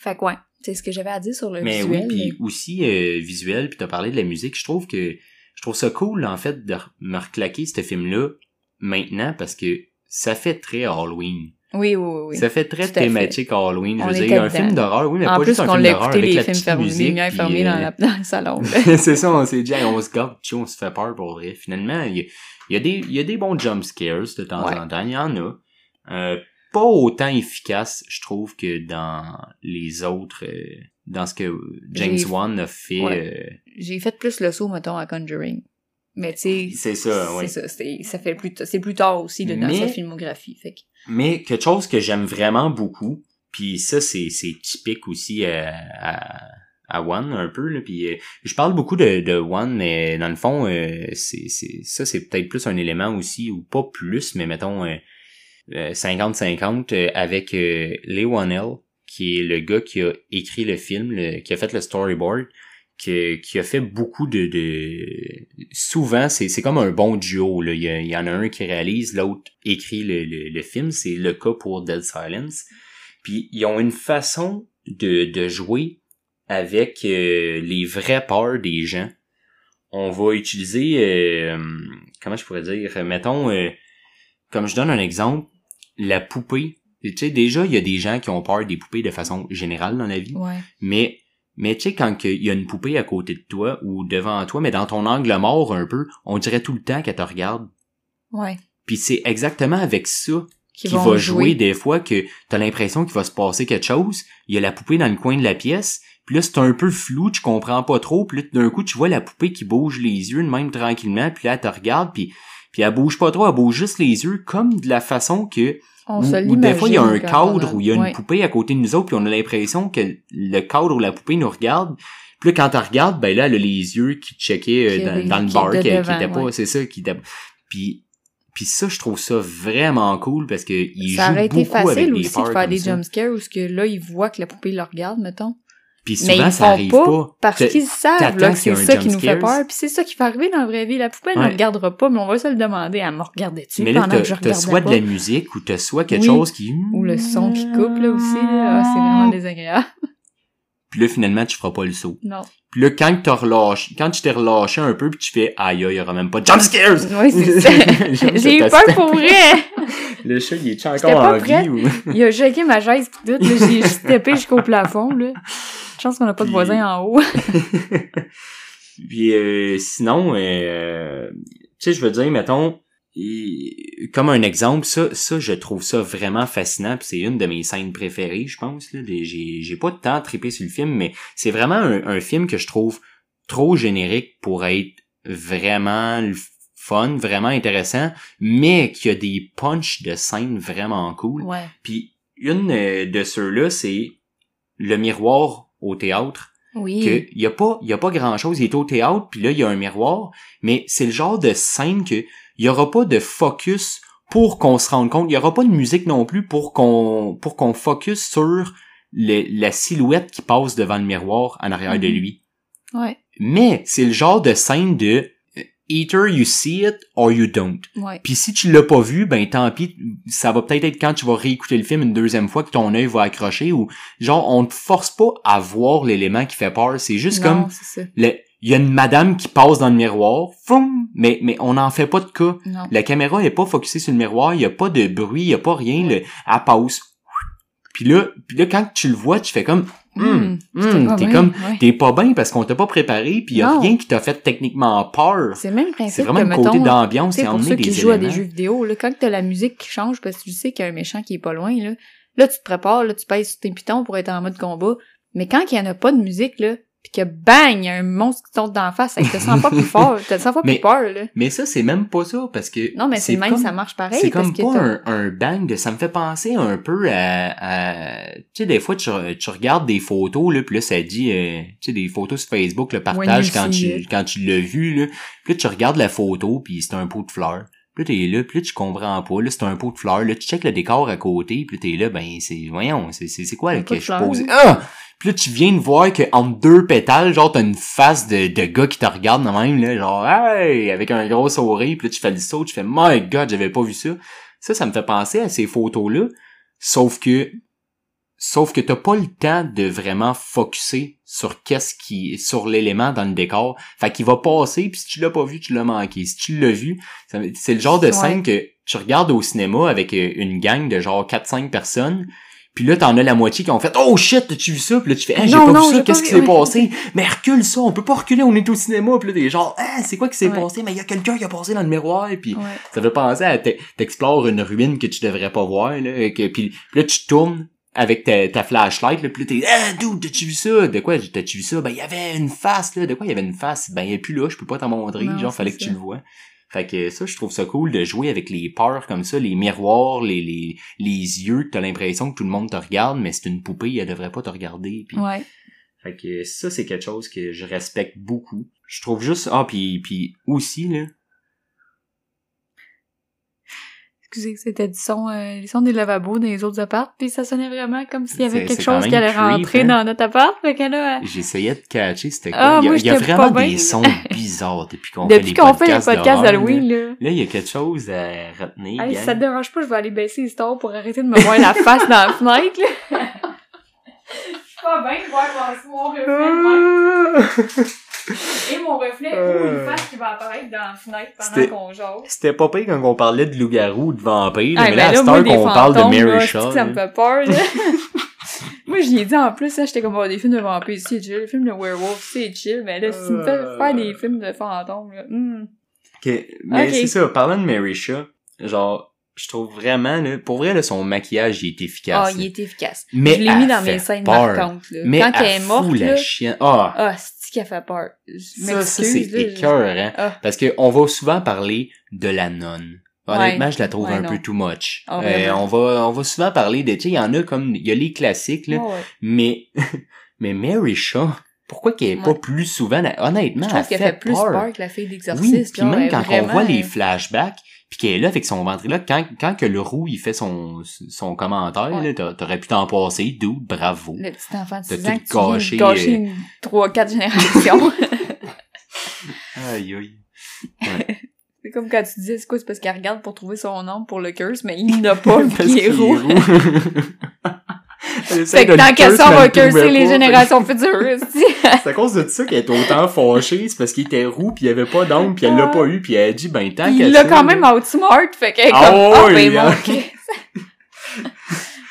Speaker 2: Fait que ouais, c'est ce que j'avais à dire sur le
Speaker 1: Mais oui, puis aussi euh, visuel, puis t'as parlé de la musique, je trouve que je trouve ça cool en fait de me reclaquer ce film-là maintenant parce que ça fait très Halloween.
Speaker 2: Oui, oui, oui.
Speaker 1: Ça fait très
Speaker 2: à fait.
Speaker 1: thématique Halloween. Je veux dire, un
Speaker 2: dedans.
Speaker 1: film d'horreur, oui, mais
Speaker 2: en
Speaker 1: pas
Speaker 2: plus
Speaker 1: juste un film d'horreur avec
Speaker 2: les
Speaker 1: la
Speaker 2: films
Speaker 1: petite
Speaker 2: fermés,
Speaker 1: musique.
Speaker 2: lumière fermée dans,
Speaker 1: euh,
Speaker 2: la, dans le salon.
Speaker 1: c'est ça, on s'est dit, on se garde, on se fait peur pour vrai. Finalement, il y a, il y a des, il y a des bons jump scares de temps
Speaker 2: Ouais.
Speaker 1: en temps, il y en a. Euh, pas autant efficace, je trouve, que dans les autres, euh, dans ce que James Wan a fait.
Speaker 2: Ouais. J'ai fait plus le saut, mettons, à Conjuring. Mais tu sais,
Speaker 1: euh, c'est ça, oui.
Speaker 2: c'est ça, c'est- ça fait plus, c'est plus tard aussi là, dans
Speaker 1: Mais-
Speaker 2: sa filmographie. Fait que,
Speaker 1: Mais quelque chose que j'aime vraiment beaucoup, puis ça, c'est, c'est typique aussi à, à, à One un peu, là, puis euh, je parle beaucoup de, de One, mais dans le fond, euh, c'est, c'est, ça, c'est peut-être plus un élément aussi, ou pas plus, mais mettons euh, euh, 50-50 euh, avec euh, Lee Wanell, qui est le gars qui a écrit le film, le- qui a fait le storyboard, qui, qui a fait beaucoup de... de... Souvent, c'est, c'est comme un bon duo. Là. Il, y a- il y en a un qui réalise, l'autre écrit le, le, le film. C'est le cas pour Dead Silence. Puis ils ont une façon de, de jouer avec euh, les vraies peurs des gens. On va utiliser... euh, comment je pourrais dire? Mettons, euh, comme je donne un exemple, la poupée Tu sais, déjà, il y a des gens qui ont peur des poupées de façon générale dans la vie.
Speaker 2: Ouais.
Speaker 1: Mais, mais tu sais, quand il y a une poupée à côté de toi ou devant toi, mais dans ton angle mort un peu, on dirait tout le temps qu'elle te regarde.
Speaker 2: Ouais.
Speaker 1: Puis c'est exactement avec ça
Speaker 2: Qui
Speaker 1: qui
Speaker 2: vont
Speaker 1: va jouer des fois que t'as l'impression qu'il va se passer quelque chose. Il y a la poupée dans le coin de la pièce. Puis là, c'est un peu flou, tu comprends pas trop. Puis là, d'un coup, tu vois la poupée qui bouge les yeux de même tranquillement. Puis là, elle te regarde. Puis, puis elle bouge pas trop, elle bouge juste les yeux comme de la façon que...
Speaker 2: On se
Speaker 1: des fois, il y a un cadre où il y a une
Speaker 2: ouais.
Speaker 1: poupée à côté de nous autres. Puis on a l'impression que le cadre ou la poupée nous regarde. Puis là, quand elle regarde, ben là, elle a les yeux qui checkaient euh, dans, dans le bar, qui, était pas...
Speaker 2: ouais.
Speaker 1: C'est ça, qui était... Puis... Puis ça, je trouve ça vraiment cool parce que il
Speaker 2: Ça
Speaker 1: joue
Speaker 2: aurait été
Speaker 1: beaucoup
Speaker 2: facile aussi de faire des jumpscares où ce que là, ils voient que la poupée le regarde, mettons.
Speaker 1: Puis
Speaker 2: Mais
Speaker 1: souvent,
Speaker 2: ils
Speaker 1: ça arrive
Speaker 2: pas,
Speaker 1: pas.
Speaker 2: parce qu'ils savent là, que c'est ça qui nous fait peur. Puis c'est ça qui va arriver dans la vraie vie. La poupée, elle
Speaker 1: Ouais.
Speaker 2: ne regardera pas, mais on va se le demander. Elle me regardait-tu
Speaker 1: Mais là,
Speaker 2: pendant
Speaker 1: t'as
Speaker 2: que je regardais
Speaker 1: soit de
Speaker 2: pas?
Speaker 1: la musique ou t'as soit quelque
Speaker 2: Oui.
Speaker 1: chose qui...
Speaker 2: Ou le son qui coupe, là, aussi. Là. Ah, c'est vraiment désagréable.
Speaker 1: Puis là, finalement, tu feras pas le saut.
Speaker 2: Non.
Speaker 1: Puis là, quand t'as relâché, quand tu t'es relâché un peu puis tu fais aïe, il y aura même pas de jumpscares!
Speaker 2: Oui, c'est ça. J'ai eu peur pour vrai.
Speaker 1: Le chat, il est encore en
Speaker 2: prête.
Speaker 1: vie ou...
Speaker 2: Il a shaké ma chaise pis tout. là. J'ai steppé jusqu'au plafond, là. Chance qu'on n'a pas de voisins en haut.
Speaker 1: Puis euh, sinon, euh, tu sais, je veux dire, mettons, et- comme un exemple, ça, ça, je trouve ça vraiment fascinant. Puis c'est une de mes scènes préférées, je pense. Là. J'ai, j'ai pas de temps à triper sur le film, mais c'est vraiment un, un film que je trouve trop générique pour être vraiment fun, vraiment intéressant, mais qui a des punchs de scène vraiment cool.
Speaker 2: Ouais.
Speaker 1: Puis une euh, de ceux-là, c'est le miroir au théâtre
Speaker 2: Oui.
Speaker 1: que y a pas y a pas grand chose il est au théâtre puis là il y a un miroir mais c'est le genre de scène que il y aura pas de focus pour qu'on se rende compte il y aura pas de musique non plus pour qu'on pour qu'on focus sur le- la silhouette qui passe devant le miroir en arrière de
Speaker 2: Mhm.
Speaker 1: lui
Speaker 2: Ouais.
Speaker 1: mais c'est le genre de scène de euh, either you see it or you don't
Speaker 2: Ouais.
Speaker 1: puis si tu l'as pas vu, ben tant pis, ça va peut-être être quand tu vas réécouter le film une deuxième fois que ton œil va accrocher ou genre on te force pas à voir l'élément qui fait peur, c'est juste
Speaker 2: Non,
Speaker 1: comme le il y a une madame qui passe dans le miroir, foum, mais mais on n'en fait pas de cas.
Speaker 2: Non.
Speaker 1: La caméra est pas focusée sur le miroir, il y a pas de bruit, il y a pas rien, le, elle passe. Puis là, puis là quand tu le vois, tu fais comme hum,
Speaker 2: pas
Speaker 1: t'es comme
Speaker 2: ouais.
Speaker 1: t'es pas bien parce qu'on t'a pas préparé, puis il y a
Speaker 2: Non.
Speaker 1: rien qui t'a fait techniquement peur.
Speaker 2: C'est le même
Speaker 1: C'est
Speaker 2: principe
Speaker 1: vraiment
Speaker 2: que,
Speaker 1: le côté d'ambiance et
Speaker 2: pour ceux qui jouent à des jeux vidéo, là, quand t'as la musique qui change parce que tu sais qu'il y a un méchant qui est pas loin, là, là, tu te prépares, là, tu pèses sur tes pitons pour être en mode combat. Mais quand il y en a pas de musique, là, que bang, il y a un monstre qui tombe d'en face, ça te sent pas plus fort, t'as 100 fois
Speaker 1: Mais-
Speaker 2: plus peur, là.
Speaker 1: Mais ça, c'est même pas ça, parce que...
Speaker 2: Non, mais c'est même,
Speaker 1: comme-
Speaker 2: ça marche pareil.
Speaker 1: C'est
Speaker 2: parce
Speaker 1: comme
Speaker 2: que
Speaker 1: pas un, un bang de... Ça me fait penser un peu à... à- tu sais, des fois, tu, tu regardes des photos, là, puis là, ça dit... euh, tu sais, des photos sur Facebook, le partage quand tu, quand tu l'as vu, là. Puis là, tu regardes la photo, puis c'est un pot de fleurs. Puis t'es là, puis là, tu comprends pas. Là, c'est un pot de fleurs. Là, tu checkes le décor à côté, puis t'es là, ben, c'est... Voyons, c'est c'est c'est quoi là, que je pose? Ah! Puis là, tu viens de voir que entre deux pétales, genre, t'as une face de, de gars qui te regarde de même, là, genre, hey! Avec un gros sourire, puis là, tu fais le saut, tu fais, my god, j'avais pas vu ça. Ça, ça me fait penser à ces photos-là. Sauf que, sauf que t'as pas le temps de vraiment focuser sur qu'est-ce qui, sur l'élément dans le décor. Fait qu'il va passer, puis si tu l'as pas vu, tu l'as manqué. Si tu l'as vu, c'est le genre de
Speaker 2: Ouais.
Speaker 1: scène que tu regardes au cinéma avec euh, une gang de genre 4-5 personnes, puis là, t'en as la moitié qui ont fait « Oh shit, t'as-tu vu ça? » Puis là, tu fais « Ah, j'ai pas
Speaker 2: non,
Speaker 1: vu ça, qu'est-ce qui s'est passé? » Mais recule ça, on peut pas reculer, on est au cinéma. Puis là, t'es genre « Ah, c'est quoi qui s'est
Speaker 2: Ouais.
Speaker 1: passé? Mais il y a quelqu'un qui a passé dans le miroir. » Puis
Speaker 2: Ouais.
Speaker 1: ça fait penser à t'e- t'explores une ruine que tu devrais pas voir, là, et que, puis, puis là, tu tournes avec ta, ta flashlight, là, puis là, t'es, ah, dude, t'as-tu vu ça? De quoi, t'as-tu vu ça? Ben, il y avait une face, là. De quoi il y avait une face? Ben, il est plus là, je peux pas t'en montrer.
Speaker 2: Non,
Speaker 1: Genre, fallait que tu le vois. Fait que ça, je trouve ça cool de jouer avec les peurs comme ça, les miroirs, les, les, les yeux, que t'as l'impression que tout le monde te regarde, mais c'est une poupée, elle devrait pas te regarder. Puis,
Speaker 2: Ouais.
Speaker 1: fait que ça, c'est quelque chose que je respecte beaucoup. Je trouve juste, ah, puis, puis aussi, là,
Speaker 2: Excusez, c'était du son, euh, les sons des lavabos dans les autres apparts, puis ça sonnait vraiment comme s'il y avait quelque chose qui allait
Speaker 1: creep,
Speaker 2: rentrer
Speaker 1: hein?
Speaker 2: dans notre appart, fait que là, euh,
Speaker 1: J'essayais de catcher c'était quoi?
Speaker 2: Ah,
Speaker 1: il y a,
Speaker 2: moi,
Speaker 1: il y a vraiment des
Speaker 2: bien.
Speaker 1: sons bizarres depuis qu'on fait
Speaker 2: qu'on fait les
Speaker 1: podcasts
Speaker 2: d'Halloween,
Speaker 1: Là,
Speaker 2: là.
Speaker 1: Il y a quelque chose à retenir.
Speaker 2: Hey, si ça te dérange pas, je vais aller baisser les stores pour arrêter de me voir la face dans la fenêtre, là. Je suis pas bien de voir mon reflet. Et mon reflet
Speaker 1: Euh.
Speaker 2: ou une face qui va apparaître dans la fenêtre pendant qu'on jase.
Speaker 1: C'était pas pire quand on parlait de loup-garou, de vampire,
Speaker 2: Ah,
Speaker 1: mais là, à cette
Speaker 2: moi,
Speaker 1: heure qu'on parle de Mary
Speaker 2: là,
Speaker 1: Shaw.
Speaker 2: ça me fait peur, là? moi, j'y ai dit en plus, là, j'étais comme, oh, des films de vampires, c'est chill. Les films de werewolf, c'est chill. Mais là, si tu me fais
Speaker 1: Euh.
Speaker 2: faire des films de fantômes, là, hmm.
Speaker 1: Ok, mais c'est ça, parlant de Mary Shaw, genre, je trouve vraiment, là, pour vrai, là, son maquillage, il est efficace.
Speaker 2: Ah,
Speaker 1: là.
Speaker 2: il est efficace.
Speaker 1: Mais
Speaker 2: je l'ai mis dans mes scènes marquantes, là.
Speaker 1: Mais
Speaker 2: Quand elle est morte,
Speaker 1: la
Speaker 2: là,
Speaker 1: chienne. Ah,
Speaker 2: c'est qui a fait peur. Je
Speaker 1: ça, ça, c'est
Speaker 2: je-
Speaker 1: écœurant.
Speaker 2: Ah.
Speaker 1: Parce que on va souvent parler de la nonne. Honnêtement,
Speaker 2: Ouais.
Speaker 1: je la trouve
Speaker 2: Ouais,
Speaker 1: un
Speaker 2: non.
Speaker 1: peu too much.
Speaker 2: Ah,
Speaker 1: Euh,
Speaker 2: vraiment.
Speaker 1: on va, on va souvent parler de, tu sais, il y en a comme, il y a les classiques, là,
Speaker 2: ouais.
Speaker 1: mais, mais Mary Shaw, pourquoi qu'elle est pas plus souvent, honnêtement,
Speaker 2: Je trouve
Speaker 1: elle
Speaker 2: qu'elle
Speaker 1: fait
Speaker 2: fait plus
Speaker 1: peur.
Speaker 2: peur que la fille
Speaker 1: Oui,
Speaker 2: d'exorciste.
Speaker 1: puis
Speaker 2: genre,
Speaker 1: même quand
Speaker 2: vraiment,
Speaker 1: on voit les
Speaker 2: euh,
Speaker 1: flashbacks, puis qu'elle est là avec son ventriloque, quand, quand que le roux, il fait son, son commentaire,
Speaker 2: Ouais.
Speaker 1: là, t'a- t'aurais pu t'en passer, d'où, bravo.
Speaker 2: Le petit enfant de
Speaker 1: T'as
Speaker 2: 6
Speaker 1: tout
Speaker 2: ans
Speaker 1: gâché, euh,
Speaker 2: une 3-4 générations.
Speaker 1: Aïe, aïe.
Speaker 2: c'est comme quand tu disais, c'est quoi, c'est parce qu'elle regarde pour trouver son nom pour le curse, mais il n'a pas, est
Speaker 1: qu'il
Speaker 2: roux. Fait que tant
Speaker 1: le
Speaker 2: qu'elle ça
Speaker 1: mais
Speaker 2: va curser les générations futures.
Speaker 1: C'est à cause de ça qu'elle est autant fâchée, c'est parce qu'il était roux, puis il y avait pas d'ongle, puis elle l'a pas eu, puis elle a dit, ben, tant qu'elle
Speaker 2: il l'a quand même outsmart, fait qu'elle est comme,
Speaker 1: ouais,
Speaker 2: ben
Speaker 1: hein.
Speaker 2: Christ.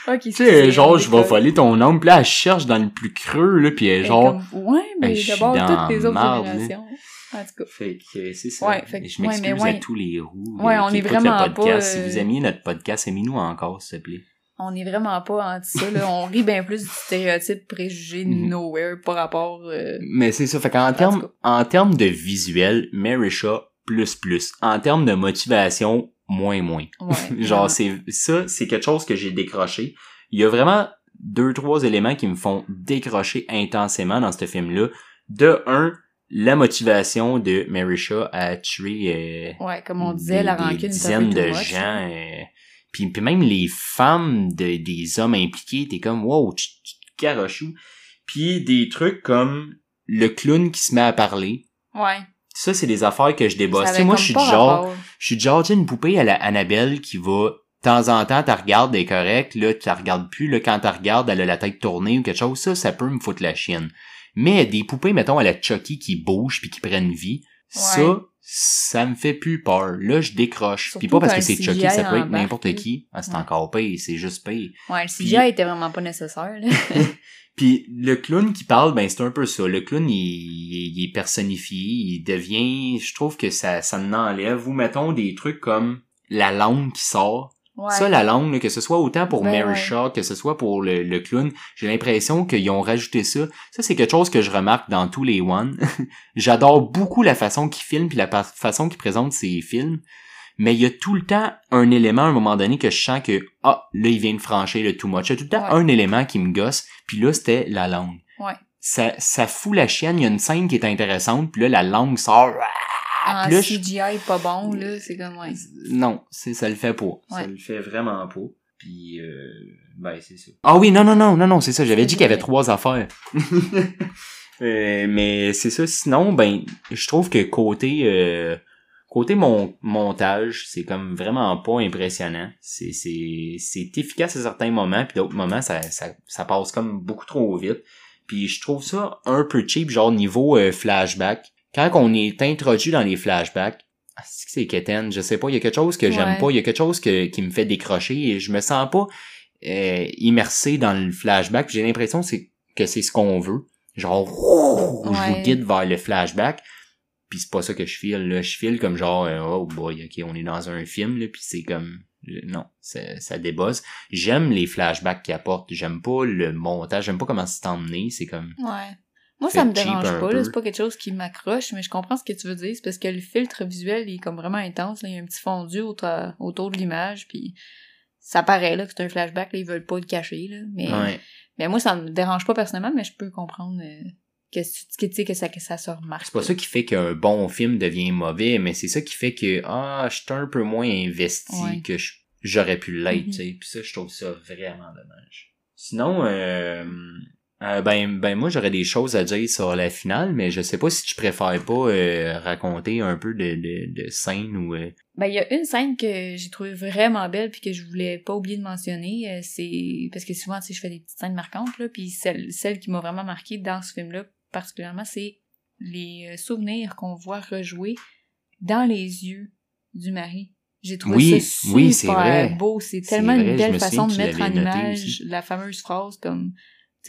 Speaker 2: Ok,
Speaker 1: Tu sais, genre, je vais voler ton ongle, puis là, elle cherche dans le plus creux, là, puis elle est genre...
Speaker 2: ouais, mais d'abord, toutes les autres
Speaker 1: là.
Speaker 2: générations. En tout cas.
Speaker 1: Fait que c'est ça.
Speaker 2: Ouais, fait que-
Speaker 1: je m'excuse
Speaker 2: ouais.
Speaker 1: à tous les roux
Speaker 2: Ouais,
Speaker 1: euh,
Speaker 2: on est vraiment
Speaker 1: le podcast.
Speaker 2: pas, euh,
Speaker 1: Si vous aimiez notre podcast, aimez-nous encore, s'il te plaît.
Speaker 2: On est vraiment pas anti ça, là. On rit bien plus du stéréotype préjugé de
Speaker 1: Mhm.
Speaker 2: nowhere par rapport, euh,
Speaker 1: Mais c'est ça. Fait qu'en termes, en termes de visuel, Mary Shaw, plus plus. En termes de motivation, moins moins.
Speaker 2: ouais.
Speaker 1: Genre, c'est, ça, c'est quelque chose que j'ai décroché. Il y a vraiment deux, trois éléments qui me font décrocher intensément dans ce film-là. De un, la motivation de Mary Shaw à tuer, euh,
Speaker 2: Ouais, comme on disait,
Speaker 1: des-
Speaker 2: la
Speaker 1: des
Speaker 2: rancune, c'est
Speaker 1: dizaines de gens.
Speaker 2: là.
Speaker 1: euh, puis, puis même les femmes de, des hommes impliqués, t'es comme, wow, tu te garochou. Puis des trucs comme le clown qui se met à parler.
Speaker 2: Ouais.
Speaker 1: Ça, c'est des affaires que je débosse. Tu sais, moi, je suis du genre,
Speaker 2: rapport.
Speaker 1: je suis du genre, une poupée à la Annabelle qui va, de temps en temps, tu regardes, est correcte, là, tu la regardes plus, là, quand tu regardes, elle a la tête tournée ou quelque chose, ça, ça peut me foutre la chienne. Mais des poupées, mettons, à la Chucky qui bougent puis qui prennent vie,
Speaker 2: Ouais.
Speaker 1: ça me fait plus peur. Là, je décroche.
Speaker 2: Surtout
Speaker 1: Puis pas parce que c'est Chucky, ça peut être n'importe qui. Ah, c'est
Speaker 2: Ouais.
Speaker 1: encore pire, c'est juste pire.
Speaker 2: Ouais, le
Speaker 1: Puis-
Speaker 2: CGI était vraiment pas nécessaire, là.
Speaker 1: Puis le clown qui parle, ben c'est un peu ça. Le clown, il, il- il est personnifié, il devient... Je trouve que ça, ça enlève. Ou mettons des trucs comme la langue qui sort.
Speaker 2: Ouais.
Speaker 1: Ça, la langue, là, que ce soit autant pour
Speaker 2: Ben
Speaker 1: Mary
Speaker 2: ouais.
Speaker 1: Shaw, que ce soit pour le, le clown, j'ai l'impression qu'ils ont rajouté ça. Ça, c'est quelque chose que je remarque dans tous les One. J'adore beaucoup la façon qu'ils filment puis la façon qu'ils présentent ces films. Mais il y a tout le temps un élément à un moment donné que je sens que, ah, là, il vient de franchir le too much. Il y a tout le temps
Speaker 2: Ouais.
Speaker 1: un élément qui me gosse. Puis là, c'était la langue.
Speaker 2: Ouais.
Speaker 1: Ça, ça fout la chienne. Il y a une scène qui est intéressante. Puis là, la langue sort.
Speaker 2: En
Speaker 1: là, je-
Speaker 2: CGI pas bon, là, c'est comme, ouais.
Speaker 1: non, c'est ça le fait pas. Ça le fait vraiment pas. Puis euh, ben c'est ça. Ah oui, non non non non non, c'est ça, j'avais dit qu'il y avait trois affaires. Euh, mais c'est ça sinon ben je trouve que côté euh, côté mon montage, c'est comme vraiment pas impressionnant. C'est c'est c'est efficace à certains moments puis d'autres moments ça, ça ça passe comme beaucoup trop vite. Puis je trouve ça un peu cheap genre niveau euh, flashback. Quand on est introduit dans les flashbacks, ah, c'est que c'est quétaine, je sais pas, il y a quelque chose que j'aime
Speaker 2: Ouais.
Speaker 1: pas, il y a quelque chose que, qui me fait décrocher et je me sens pas euh, immersé dans le flashback. J'ai l'impression que c'est que c'est ce qu'on veut. Genre, je vous
Speaker 2: Ouais.
Speaker 1: guide vers le flashback. Puis c'est pas ça que je file, là. Je file comme genre, euh, oh boy, ok, on est dans un film, là, puis c'est comme, je- non, ça, ça débosse. J'aime les flashbacks qu'ils apportent. J'aime pas le montage, j'aime pas comment c'est emmené. C'est comme,
Speaker 2: Ouais. Moi, ça me dérange pas. C'est pas quelque chose qui m'accroche, mais je comprends ce que tu veux dire. C'est parce que le filtre visuel, il est comme vraiment intense, là. Il y a un petit fondu autour, autour de l'image, puis ça paraît, là, que c'est un flashback, là. Ils veulent pas le cacher, là. Mais,
Speaker 1: ouais.
Speaker 2: mais moi, ça me dérange pas personnellement, mais je peux comprendre, euh, que, que, tu sais, que ça, que ça se remarque.
Speaker 1: C'est pas ça qui fait qu'un bon film devient mauvais, mais c'est ça qui fait que ah, je suis un peu moins investi
Speaker 2: Ouais.
Speaker 1: que j'aurais pu l'être,
Speaker 2: Mhm.
Speaker 1: tu sais. Puis ça, je trouve ça vraiment dommage. Sinon, euh, euh, ben, ben moi j'aurais des choses à dire sur la finale, mais je sais pas si tu préfères pas euh, raconter un peu de, de, de scènes ou euh,
Speaker 2: Ben, il y a une scène que j'ai trouvée vraiment belle puis que je voulais pas oublier de mentionner, euh, c'est parce que souvent, tu sais, je fais des petites scènes marquantes, là, puis celle, celle qui m'a vraiment marqué dans ce film-là, particulièrement, c'est les souvenirs qu'on voit rejouer dans les yeux du mari. J'ai trouvé
Speaker 1: Oui,
Speaker 2: ça super
Speaker 1: oui, vrai.
Speaker 2: beau. C'est tellement une belle façon de mettre en image
Speaker 1: aussi.
Speaker 2: la fameuse phrase comme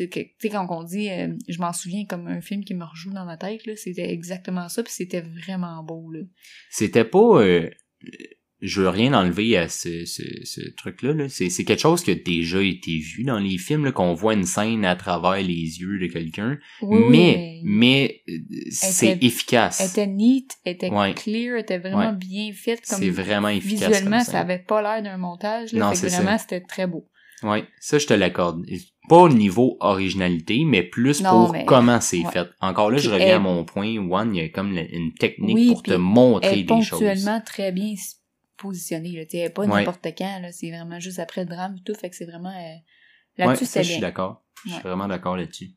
Speaker 2: tu sais quand on dit euh, je m'en souviens comme un film qui me rejoue dans ma tête là c'était exactement ça puis c'était vraiment beau là
Speaker 1: C'était pas... euh, je veux rien enlever à ce, ce, ce truc-là. Là. C'est, c'est quelque chose qui a déjà été vu dans les films, là, qu'on voit une scène à travers les yeux de quelqu'un.
Speaker 2: Oui,
Speaker 1: mais mais euh, c'est
Speaker 2: était-
Speaker 1: efficace.
Speaker 2: elle était neat elle était
Speaker 1: Ouais.
Speaker 2: clear elle était vraiment
Speaker 1: Ouais.
Speaker 2: bien faite comme
Speaker 1: C'est vraiment efficace.
Speaker 2: visuellement
Speaker 1: comme
Speaker 2: ça avait pas l'air d'un montage là
Speaker 1: Non, ça.
Speaker 2: vraiment c'était très beau
Speaker 1: Ouais, ça je te l'accorde. Pas au niveau originalité, mais plus
Speaker 2: Non,
Speaker 1: pour
Speaker 2: mais-
Speaker 1: comment c'est
Speaker 2: ouais.
Speaker 1: fait. Encore là, je reviens
Speaker 2: elle-
Speaker 1: à mon point. One, il y a comme une technique
Speaker 2: Oui,
Speaker 1: pour te
Speaker 2: elle
Speaker 1: montrer des choses.
Speaker 2: ponctuellement très bien positionnée là tu sais, elle est pas
Speaker 1: Ouais.
Speaker 2: n'importe quand là c'est vraiment juste après le drame et tout fait que c'est vraiment euh,
Speaker 1: Ouais,
Speaker 2: là-dessus
Speaker 1: ça,
Speaker 2: c'est
Speaker 1: je suis
Speaker 2: bien
Speaker 1: d'accord. Je suis
Speaker 2: Ouais.
Speaker 1: vraiment d'accord là-dessus.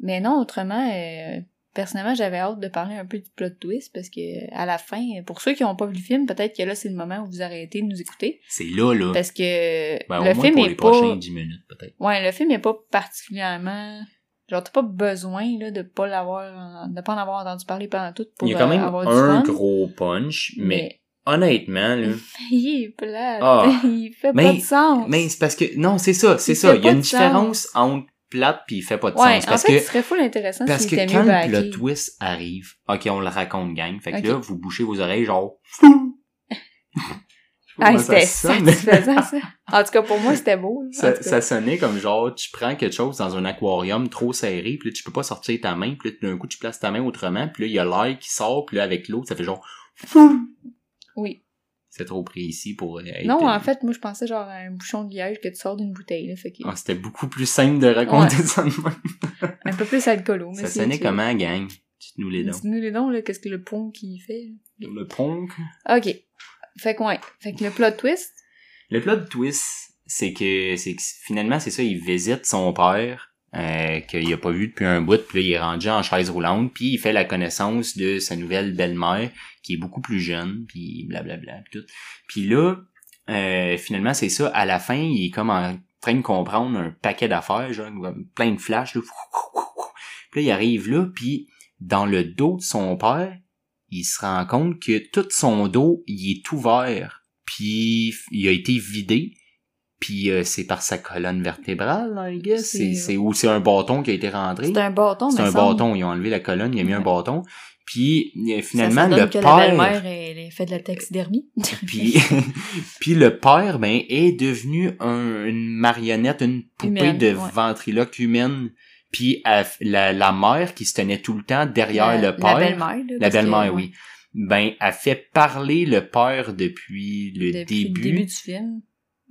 Speaker 2: Mais non, autrement, euh, personnellement, j'avais hâte de parler un peu du plot twist parce que à la fin, pour ceux qui n'ont pas vu le film, peut-être que là c'est le moment où vous arrêtez de nous écouter
Speaker 1: C'est là, là.
Speaker 2: parce que
Speaker 1: Ben, au
Speaker 2: le
Speaker 1: moins
Speaker 2: film
Speaker 1: pour
Speaker 2: est
Speaker 1: les
Speaker 2: pas,
Speaker 1: prochains 10 minutes, peut-être.
Speaker 2: ouais, le film est pas particulièrement, genre t'as pas besoin là de pas l'avoir, de pas en avoir entendu parler pendant tout pour
Speaker 1: Il y a quand
Speaker 2: euh,
Speaker 1: même
Speaker 2: avoir du
Speaker 1: un
Speaker 2: fun.
Speaker 1: gros punch, mais, honnêtement, là.
Speaker 2: il est
Speaker 1: Ah.
Speaker 2: il fait
Speaker 1: Mais-
Speaker 2: pas de sens.
Speaker 1: Mais c'est parce que, non, c'est ça, c'est ça. Il y a une différence entre plate puis il fait pas de
Speaker 2: ouais,
Speaker 1: sens.
Speaker 2: en fait,
Speaker 1: que,
Speaker 2: ce serait full intéressant
Speaker 1: parce que quand le plot twist arrive, ok, on le raconte, gang. Fait que là, vous bouchez vos oreilles, genre.
Speaker 2: Ah, c'était satisfaisant, ça. En tout cas, pour moi, c'était beau.
Speaker 1: Ça, sonnait comme genre, tu prends quelque chose dans un aquarium trop serré, puis là, tu peux pas sortir ta main, puis là, d'un coup, tu places ta main autrement, puis là, il y a l'air qui sort, puis là, avec l'eau, ça fait genre...
Speaker 2: Oui.
Speaker 1: C'est trop précis pour euh, être...
Speaker 2: Non, en fait, moi, je pensais genre à un bouchon de liège que tu sors d'une bouteille, là. Fait que,
Speaker 1: Ah, C'était beaucoup plus simple de raconter ça de même.
Speaker 2: un peu plus alcoolo, mais
Speaker 1: Ça sonnait comment, gang? Dites-nous les dons.
Speaker 2: Dis-nous les dons, là, qu'est-ce que le pont qui fait?
Speaker 1: Le punk?
Speaker 2: Ok. Fait que, ouais. Fait que le plot twist,
Speaker 1: Le plot twist, c'est que, c'est que finalement, c'est ça, il visite son père, euh, qu'il a pas vu depuis un bout, puis là, il est rendu en chaise roulante, puis il fait la connaissance de sa nouvelle belle-mère, qui est beaucoup plus jeune, puis blablabla, puis tout. Puis là, euh, finalement, c'est ça, à la fin, il est comme en train de comprendre un paquet d'affaires, genre, plein de flashs. Puis là, il arrive là, puis dans le dos de son père, il se rend compte que tout son dos, il est ouvert puis il a été vidé puis euh, c'est par sa colonne vertébrale I guess c'est ou c'est un bâton qui a été rentré
Speaker 2: c'est un bâton,
Speaker 1: c'est un
Speaker 2: semble.
Speaker 1: bâton ils ont enlevé la colonne il a mis un bâton puis euh,
Speaker 2: Ça,
Speaker 1: finalement
Speaker 2: ça donne
Speaker 1: le
Speaker 2: que la
Speaker 1: père
Speaker 2: belle-mère, elle, fait de la taxidermie.
Speaker 1: puis puis le père ben est devenu un- une marionnette une poupée
Speaker 2: Humaine,
Speaker 1: de
Speaker 2: ouais.
Speaker 1: ventriloque humaine puis elle- la, la mère qui se tenait tout le temps derrière
Speaker 2: la,
Speaker 1: le père
Speaker 2: La belle-mère, là,
Speaker 1: la
Speaker 2: que,
Speaker 1: belle-mère, oui. Ben, elle fait parler le père depuis le
Speaker 2: Depuis
Speaker 1: début,
Speaker 2: le début du film.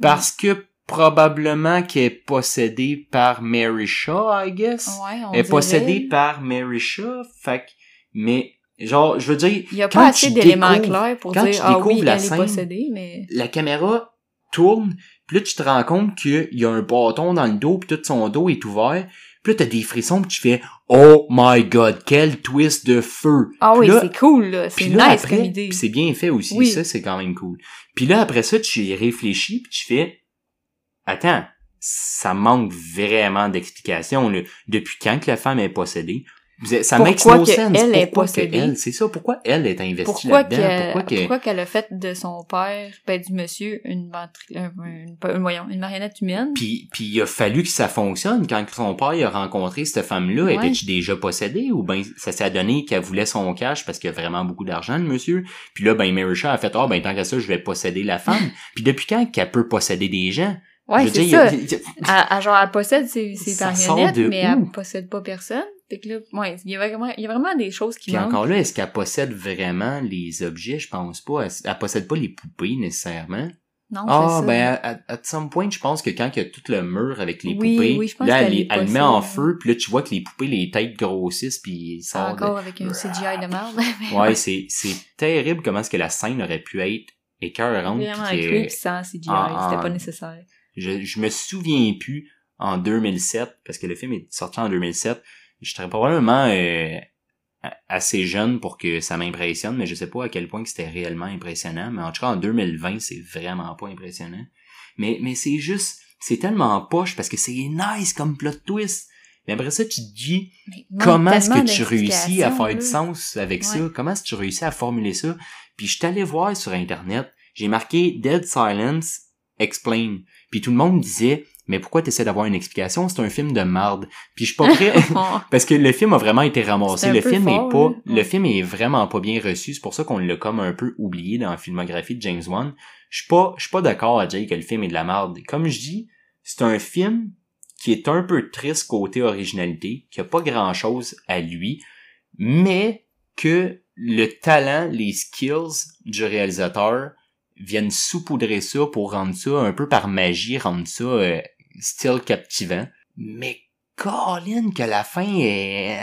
Speaker 1: Parce que probablement qu'elle est possédée par Mary Shaw, I guess.
Speaker 2: Ouais, on
Speaker 1: elle est
Speaker 2: dirait.
Speaker 1: possédée par Mary Shaw, fait mais genre, je veux dire,
Speaker 2: Il y a pas assez d'éléments clairs pour
Speaker 1: quand
Speaker 2: dire
Speaker 1: tu
Speaker 2: ah oui,
Speaker 1: la
Speaker 2: elle est
Speaker 1: scène-
Speaker 2: possédée, mais
Speaker 1: la caméra tourne, puis là tu te rends compte qu'il y a un bâton dans le dos, puis tout son dos est ouvert, puis là t'as des frissons, puis tu fais « Oh my God, quel twist de feu! »
Speaker 2: ah oui, c'est cool là, c'est nice
Speaker 1: après,
Speaker 2: comme idée.
Speaker 1: c'est bien fait aussi,
Speaker 2: Oui.
Speaker 1: ça, c'est quand même cool. Puis là, après ça, tu y réfléchis, puis tu fais, attends, ça manque vraiment d'explication. Depuis quand que la femme est possédée? Ça
Speaker 2: Pourquoi
Speaker 1: makes no sense.
Speaker 2: elle est
Speaker 1: Pourquoi que
Speaker 2: possédée?
Speaker 1: elle, c'est ça, pourquoi elle est investie
Speaker 2: Pourquoi
Speaker 1: là-dedans?
Speaker 2: qu'elle
Speaker 1: Pourquoi que...
Speaker 2: pourquoi qu'elle a fait de son père, ben du monsieur, une une- une marionnette humaine?
Speaker 1: Puis, puis il a fallu que ça fonctionne. Quand son père a rencontré cette femme-là, était-tu déjà possédée ou ben ça s'est donné qu'elle voulait son cash parce qu'il a vraiment beaucoup d'argent, le monsieur? Puis là, ben Mary a fait « Ah, ben tant qu'à ça, je vais posséder la femme. » Puis depuis quand qu'elle peut posséder des gens?
Speaker 2: Ouais, c'est ça. Elle, genre, elle possède ses, marionnettes, mais elle possède pas personne. Fait que là, ouais, il y a vraiment, il y a vraiment des choses qui
Speaker 1: Puis
Speaker 2: manquent.
Speaker 1: encore là, est-ce qu'elle possède vraiment les objets? Je pense pas. Elle, elle possède pas les poupées nécessairement.
Speaker 2: Non,
Speaker 1: Ah, ben, à, à some point, je pense que quand il y a tout le mur avec les
Speaker 2: Oui,
Speaker 1: poupées,
Speaker 2: oui, je pense
Speaker 1: là, elle, le met en feu, puis là, tu vois que les poupées, les têtes grossissent, puis ils sortent. de-
Speaker 2: Encore avec un CGI de merde.
Speaker 1: Ouais, c'est, c'est terrible comment est-ce que la scène aurait pu être écœurante.
Speaker 2: Vraiment creep sans CGI,
Speaker 1: en-
Speaker 2: c'était pas nécessaire.
Speaker 1: je, je me souviens plus en 2007, parce que le film est sorti en 2007, j'étais probablement euh, assez jeune pour que ça m'impressionne, mais je sais pas à quel point que c'était réellement impressionnant, mais en tout cas en 2020, c'est vraiment pas impressionnant. Mais, mais c'est juste, c'est tellement poche parce que c'est nice comme plot twist. Mais après ça, tu te dis,
Speaker 2: Mais
Speaker 1: comment est-ce que tu réussis à faire du sens avec ça? Comment est-ce que tu réussis à formuler ça? Puis je suis allé voir sur Internet, j'ai marqué Dead Silence Explain. Puis tout le monde disait, mais pourquoi t'essaies d'avoir une explication? C'est un film de marde. Puis je suis pas prêt, parce que le film a vraiment été ramassé. Le film
Speaker 2: fort,
Speaker 1: est pas, le film est vraiment pas bien reçu. C'est pour ça qu'on l'a comme un peu oublié dans la filmographie de James Wan. Je suis pas, je suis pas d'accord à dire que le film est de la merde. Comme je dis, c'est un film qui est un peu triste côté originalité, qui a pas grand chose à lui, mais que le talent, les skills du réalisateur viennent saupoudrer ça pour rendre ça un peu par magie, rendre ça euh, still captivant. Mais Colin, que la fin est...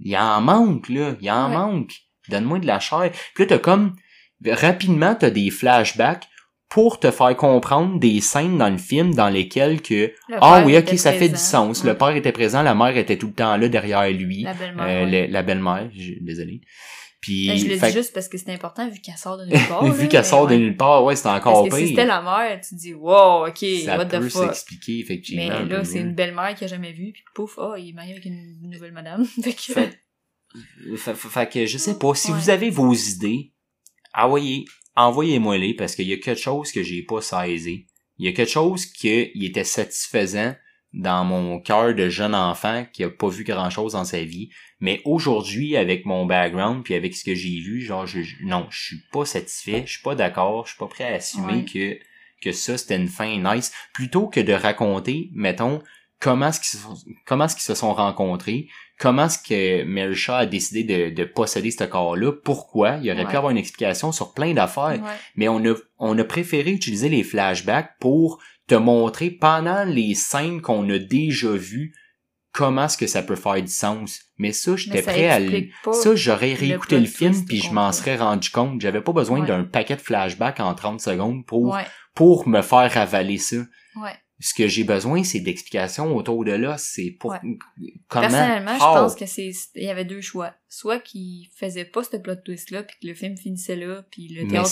Speaker 1: Il en manque, là. Il en
Speaker 2: Ouais.
Speaker 1: manque. Donne-moi de la chair. Puis là, t'as comme... Rapidement, t'as des flashbacks pour te faire comprendre des scènes dans le film dans lesquelles que... Ah oui, ok, ça fait du sens. Le père était présent, la mère était tout le temps là derrière lui.
Speaker 2: La belle-mère.
Speaker 1: Euh, la belle-mère, désolé. Puis,
Speaker 2: je le
Speaker 1: fait
Speaker 2: dis juste parce que c'est important vu qu'elle sort de nulle part.
Speaker 1: vu qu'elle sort de nulle part, ouais, c'est
Speaker 2: Parce
Speaker 1: encore
Speaker 2: que si c'était la mère, tu te dis, wow, ok,
Speaker 1: ça
Speaker 2: what
Speaker 1: peut
Speaker 2: the fuck.
Speaker 1: s'expliquer, effectivement.
Speaker 2: Mais là, c'est une belle-mère qu'il a jamais vue, puis pouf, oh, il est marié avec une nouvelle madame. fait que...
Speaker 1: Fait, fait, que je sais pas, si
Speaker 2: Ouais.
Speaker 1: vous avez vos idées, envoyez, envoyez-moi-les parce qu'il y a quelque chose que j'ai pas saisi. Il y a quelque chose qui était satisfaisant dans mon cœur de jeune enfant qui a pas vu grand chose dans sa vie. Mais aujourd'hui, avec mon background puis avec ce que j'ai vu, genre, je, je- non, je suis pas satisfait, je suis pas d'accord, je suis pas prêt à assumer
Speaker 2: Ouais.
Speaker 1: que, que ça, c'était une fin nice. Plutôt que de raconter, mettons, comment est-ce qu'ils se sont- comment est-ce qu'ils se sont rencontrés, comment est-ce que Mary Shaw a décidé de, de posséder ce corps-là, pourquoi, il aurait pu avoir une explication sur plein d'affaires,
Speaker 2: Ouais.
Speaker 1: mais on a, on a préféré utiliser les flashbacks pour te montrer pendant les scènes qu'on a déjà vues comment est-ce que ça peut faire du sens. Mais ça, j'étais prêt à le... Ça, j'aurais réécouté le film puis je m'en serais rendu compte. J'avais pas besoin
Speaker 2: Ouais.
Speaker 1: d'un paquet de flashbacks en 30 secondes pour,
Speaker 2: Ouais,
Speaker 1: pour me faire avaler ça.
Speaker 2: ouais.
Speaker 1: Ce que j'ai besoin, c'est d'explications autour de là. C'est pour
Speaker 2: Ouais.
Speaker 1: comment.
Speaker 2: Personnellement, je pense que c'est il y avait deux choix. Soit qu'il faisait pas ce plot twist là puis que le film finissait là puis le théâtre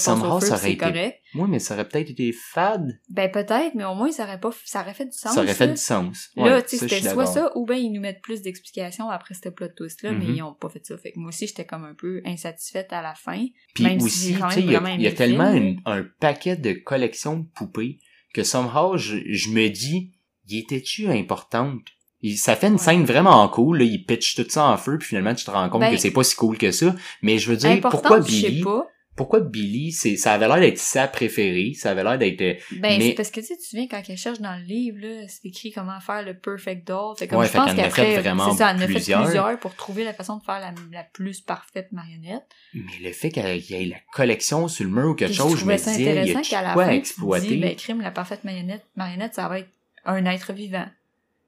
Speaker 2: c'est correct.
Speaker 1: Oui, mais ça aurait peut-être été fade.
Speaker 2: Ben peut-être, mais au moins ça aurait pas ça aurait fait du sens.
Speaker 1: ça aurait fait
Speaker 2: là.
Speaker 1: du sens.
Speaker 2: Là, tu sais, c'était soit ça ou ben ils nous mettent plus d'explications après ce plot twist là, mais
Speaker 1: Mhm.
Speaker 2: ils ont pas fait ça. Fait que moi aussi j'étais comme un peu insatisfaite à la fin.
Speaker 1: Puis
Speaker 2: Même si
Speaker 1: aussi,
Speaker 2: même
Speaker 1: il y a, y tellement un paquet de collections de poupées que somehow, je, je me dis, y était-tu importante? Il- ça fait une
Speaker 2: Ouais.
Speaker 1: scène vraiment cool, là, il pitch tout ça en feu, puis finalement, tu te rends compte
Speaker 2: Ben,
Speaker 1: que c'est pas si cool que ça. Mais je veux dire, pourquoi
Speaker 2: je sais
Speaker 1: Billy,
Speaker 2: pas.
Speaker 1: Pourquoi Billy, c'est, ça avait l'air d'être sa préférée, ça avait l'air d'être, euh,
Speaker 2: Ben,
Speaker 1: Mais-
Speaker 2: c'est parce que tu sais, tu te souviens quand elle cherche dans le livre, là, c'est écrit comment faire le perfect doll. Fait comme
Speaker 1: Ouais,
Speaker 2: je
Speaker 1: fait
Speaker 2: pense
Speaker 1: qu'elle
Speaker 2: qu'elle
Speaker 1: fait
Speaker 2: ferait-
Speaker 1: vraiment
Speaker 2: c'est ça, elle en a fait
Speaker 1: plusieurs.
Speaker 2: plusieurs pour trouver la façon de faire la, la plus parfaite marionnette.
Speaker 1: mais le fait qu'elle qu'il y ait la collection sur le mur ou quelque chose, je me
Speaker 2: trouvais ça
Speaker 1: disais, il y a quoi à exploiter?
Speaker 2: dis, ben, crime, la parfaite marionnette, marionnette, ça va être un être vivant.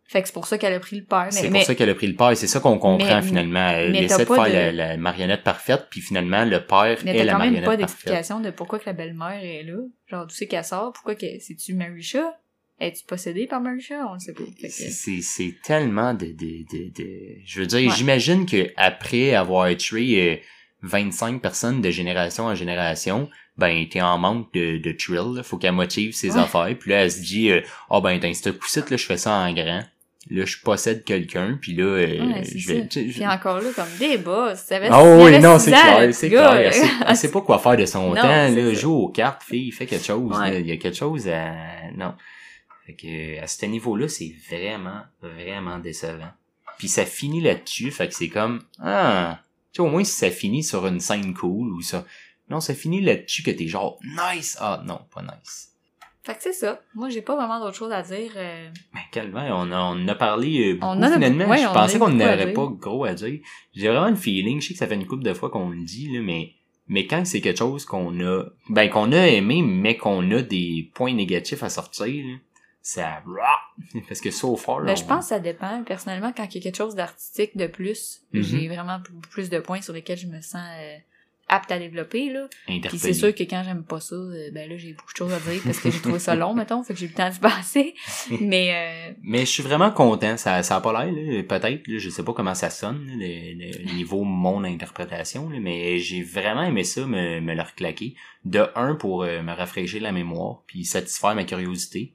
Speaker 2: Fait que c'est pour ça qu'elle a pris le père. Mais,
Speaker 1: C'est
Speaker 2: mais-
Speaker 1: pour ça qu'elle a pris le père, et c'est ça qu'on comprend
Speaker 2: Mais-
Speaker 1: finalement. Elle
Speaker 2: mais
Speaker 1: essaie de faire
Speaker 2: de-
Speaker 1: la, la marionnette parfaite, puis finalement le père
Speaker 2: mais
Speaker 1: est
Speaker 2: t'as
Speaker 1: la
Speaker 2: quand même
Speaker 1: marionnette
Speaker 2: pas
Speaker 1: parfaite.
Speaker 2: d'explication de pourquoi que la belle-mère est là. Genre, d'où c'est qu'elle sort, pourquoi que, c'est-tu Marisha? Es-tu possédée par Marisha? On le sait pas. Que-
Speaker 1: C'est- tellement de, de, de, de... Je veux dire,
Speaker 2: Ouais.
Speaker 1: j'imagine que après avoir tué euh, 25 personnes de génération en génération, ben t'es en manque de, de thrill, là. faut qu'elle motive ses
Speaker 2: Ouais.
Speaker 1: affaires, puis là elle se dit euh, ah ben t'as ce coup là je fais ça en grand, là je possède quelqu'un, puis là euh,
Speaker 2: Ouais,
Speaker 1: je vais... je-
Speaker 2: Puis encore là, comme des boss. Ça
Speaker 1: Ah
Speaker 2: il
Speaker 1: oui, non, c'est clair, c'est clair.
Speaker 2: là.
Speaker 1: Elle sait, elle sait pas quoi faire de son
Speaker 2: Non,
Speaker 1: temps, là.
Speaker 2: ça.
Speaker 1: Joue aux cartes, fille, fait quelque chose,
Speaker 2: Ouais.
Speaker 1: là. Il y a quelque chose à, non. Fait que, à ce niveau-là, c'est vraiment, vraiment décevant. Puis ça finit là-dessus, fait que c'est comme, ah, tu sais, au moins si ça finit sur une scène cool ou ça. Non, ça finit là-dessus que t'es genre, nice! Ah, non, pas nice.
Speaker 2: Fait que c'est ça. Moi, j'ai pas vraiment d'autre chose à dire. euh,
Speaker 1: Ben, calvaire, on, a, on en a parlé euh, beaucoup,
Speaker 2: On a
Speaker 1: finalement.
Speaker 2: beaucoup, ouais,
Speaker 1: je
Speaker 2: on
Speaker 1: pensais qu'on n'aurait pas gros à dire. J'ai vraiment le feeling, je sais que ça fait une couple de fois qu'on le dit, là, mais, mais quand c'est quelque chose qu'on a, ben, qu'on a aimé, mais qu'on a des points négatifs à sortir, là, ça, parce que so far,
Speaker 2: Ben,
Speaker 1: on-
Speaker 2: je pense que ça dépend. Personnellement, quand il y a quelque chose d'artistique de plus,
Speaker 1: Mhm.
Speaker 2: j'ai vraiment plus de points sur lesquels je me sens euh, apte à développer. Là. Puis c'est sûr que quand j'aime pas ça, euh, ben là, j'ai beaucoup de choses à dire parce que j'ai trouvé ça long, mettons, fait que j'ai eu le temps d'y passer. Mais euh,
Speaker 1: Mais je suis vraiment content. Ça, ça a pas l'air, là, peut-être. là, je sais pas comment ça sonne, là, le, le niveau mon interprétation, là, mais j'ai vraiment aimé ça, me, me le reclaquer. De un, pour euh, me rafraîchir la mémoire, puis satisfaire ma curiosité.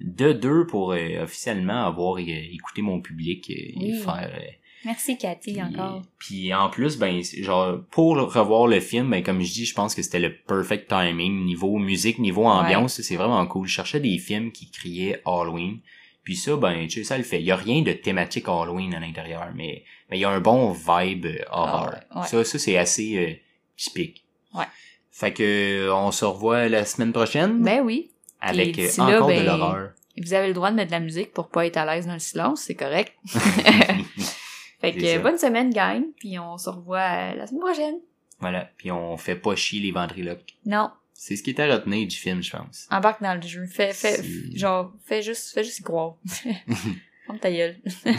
Speaker 1: de deux pour euh, officiellement avoir euh, écouté mon public et
Speaker 2: Oui.
Speaker 1: faire euh,
Speaker 2: Merci Cathy
Speaker 1: puis-
Speaker 2: encore.
Speaker 1: Puis en plus, ben, genre, pour revoir le film, ben, comme je dis, je pense que c'était le perfect timing, niveau musique, niveau ambiance, c'est vraiment cool. Je cherchais des films qui criaient Halloween. Puis ça, ben, tu sais, ça le fait. Il y a rien de thématique Halloween à l'intérieur, mais, mais il y a un bon vibe horreur.
Speaker 2: Ah ouais.
Speaker 1: Ça, ça, c'est assez euh, typique.
Speaker 2: Ouais.
Speaker 1: Fait que, euh, on se revoit la semaine prochaine
Speaker 2: Ben oui.
Speaker 1: avec euh,
Speaker 2: là,
Speaker 1: encore de
Speaker 2: ben,
Speaker 1: l'horreur.
Speaker 2: Vous avez le droit de mettre de la musique pour pas être à l'aise dans le silence, c'est correct. fait que bonne semaine, gang, puis on se revoit euh, la semaine prochaine.
Speaker 1: Voilà. Puis on fait pas chier les ventriloques.
Speaker 2: Non,
Speaker 1: C'est ce qui est à retenir du film, je pense.
Speaker 2: embarque dans le jeu. Fais, fais, genre, fais juste, fais juste y croire. Ferme ta gueule.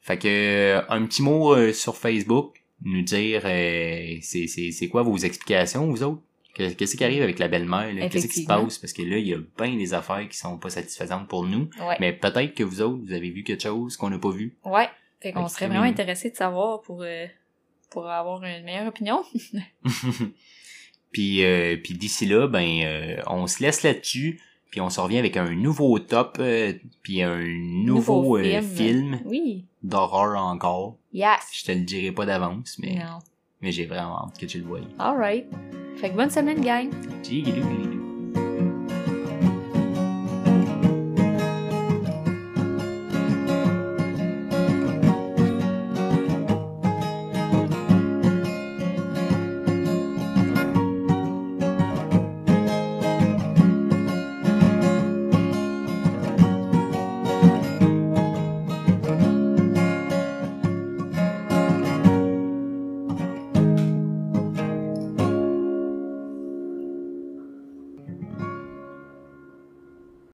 Speaker 1: Fait que euh, un petit mot euh, sur Facebook, nous dire euh, c'est c'est c'est quoi vos explications vous autres? Qu'est-ce qui arrive avec la belle-mère? Qu'est-ce qui se passe? Parce que là il y a bien des affaires qui sont pas satisfaisantes pour nous.
Speaker 2: Ouais.
Speaker 1: Mais peut-être que vous autres vous avez vu quelque chose qu'on n'a pas vu.
Speaker 2: Ouais. Fait qu'on serait vraiment intéressé de savoir pour, euh, pour avoir une meilleure opinion.
Speaker 1: puis euh, puis d'ici là ben euh, on se laisse là-dessus. Puis on se revient avec un nouveau top, euh, puis un nouveau, euh, film,
Speaker 2: Oui.
Speaker 1: d'horreur encore.
Speaker 2: Yes.
Speaker 1: Je te le dirai pas d'avance, mais,
Speaker 2: Non.
Speaker 1: Mais j'ai vraiment hâte que tu le voyes.
Speaker 2: Alright. Fait que bonne semaine, gang.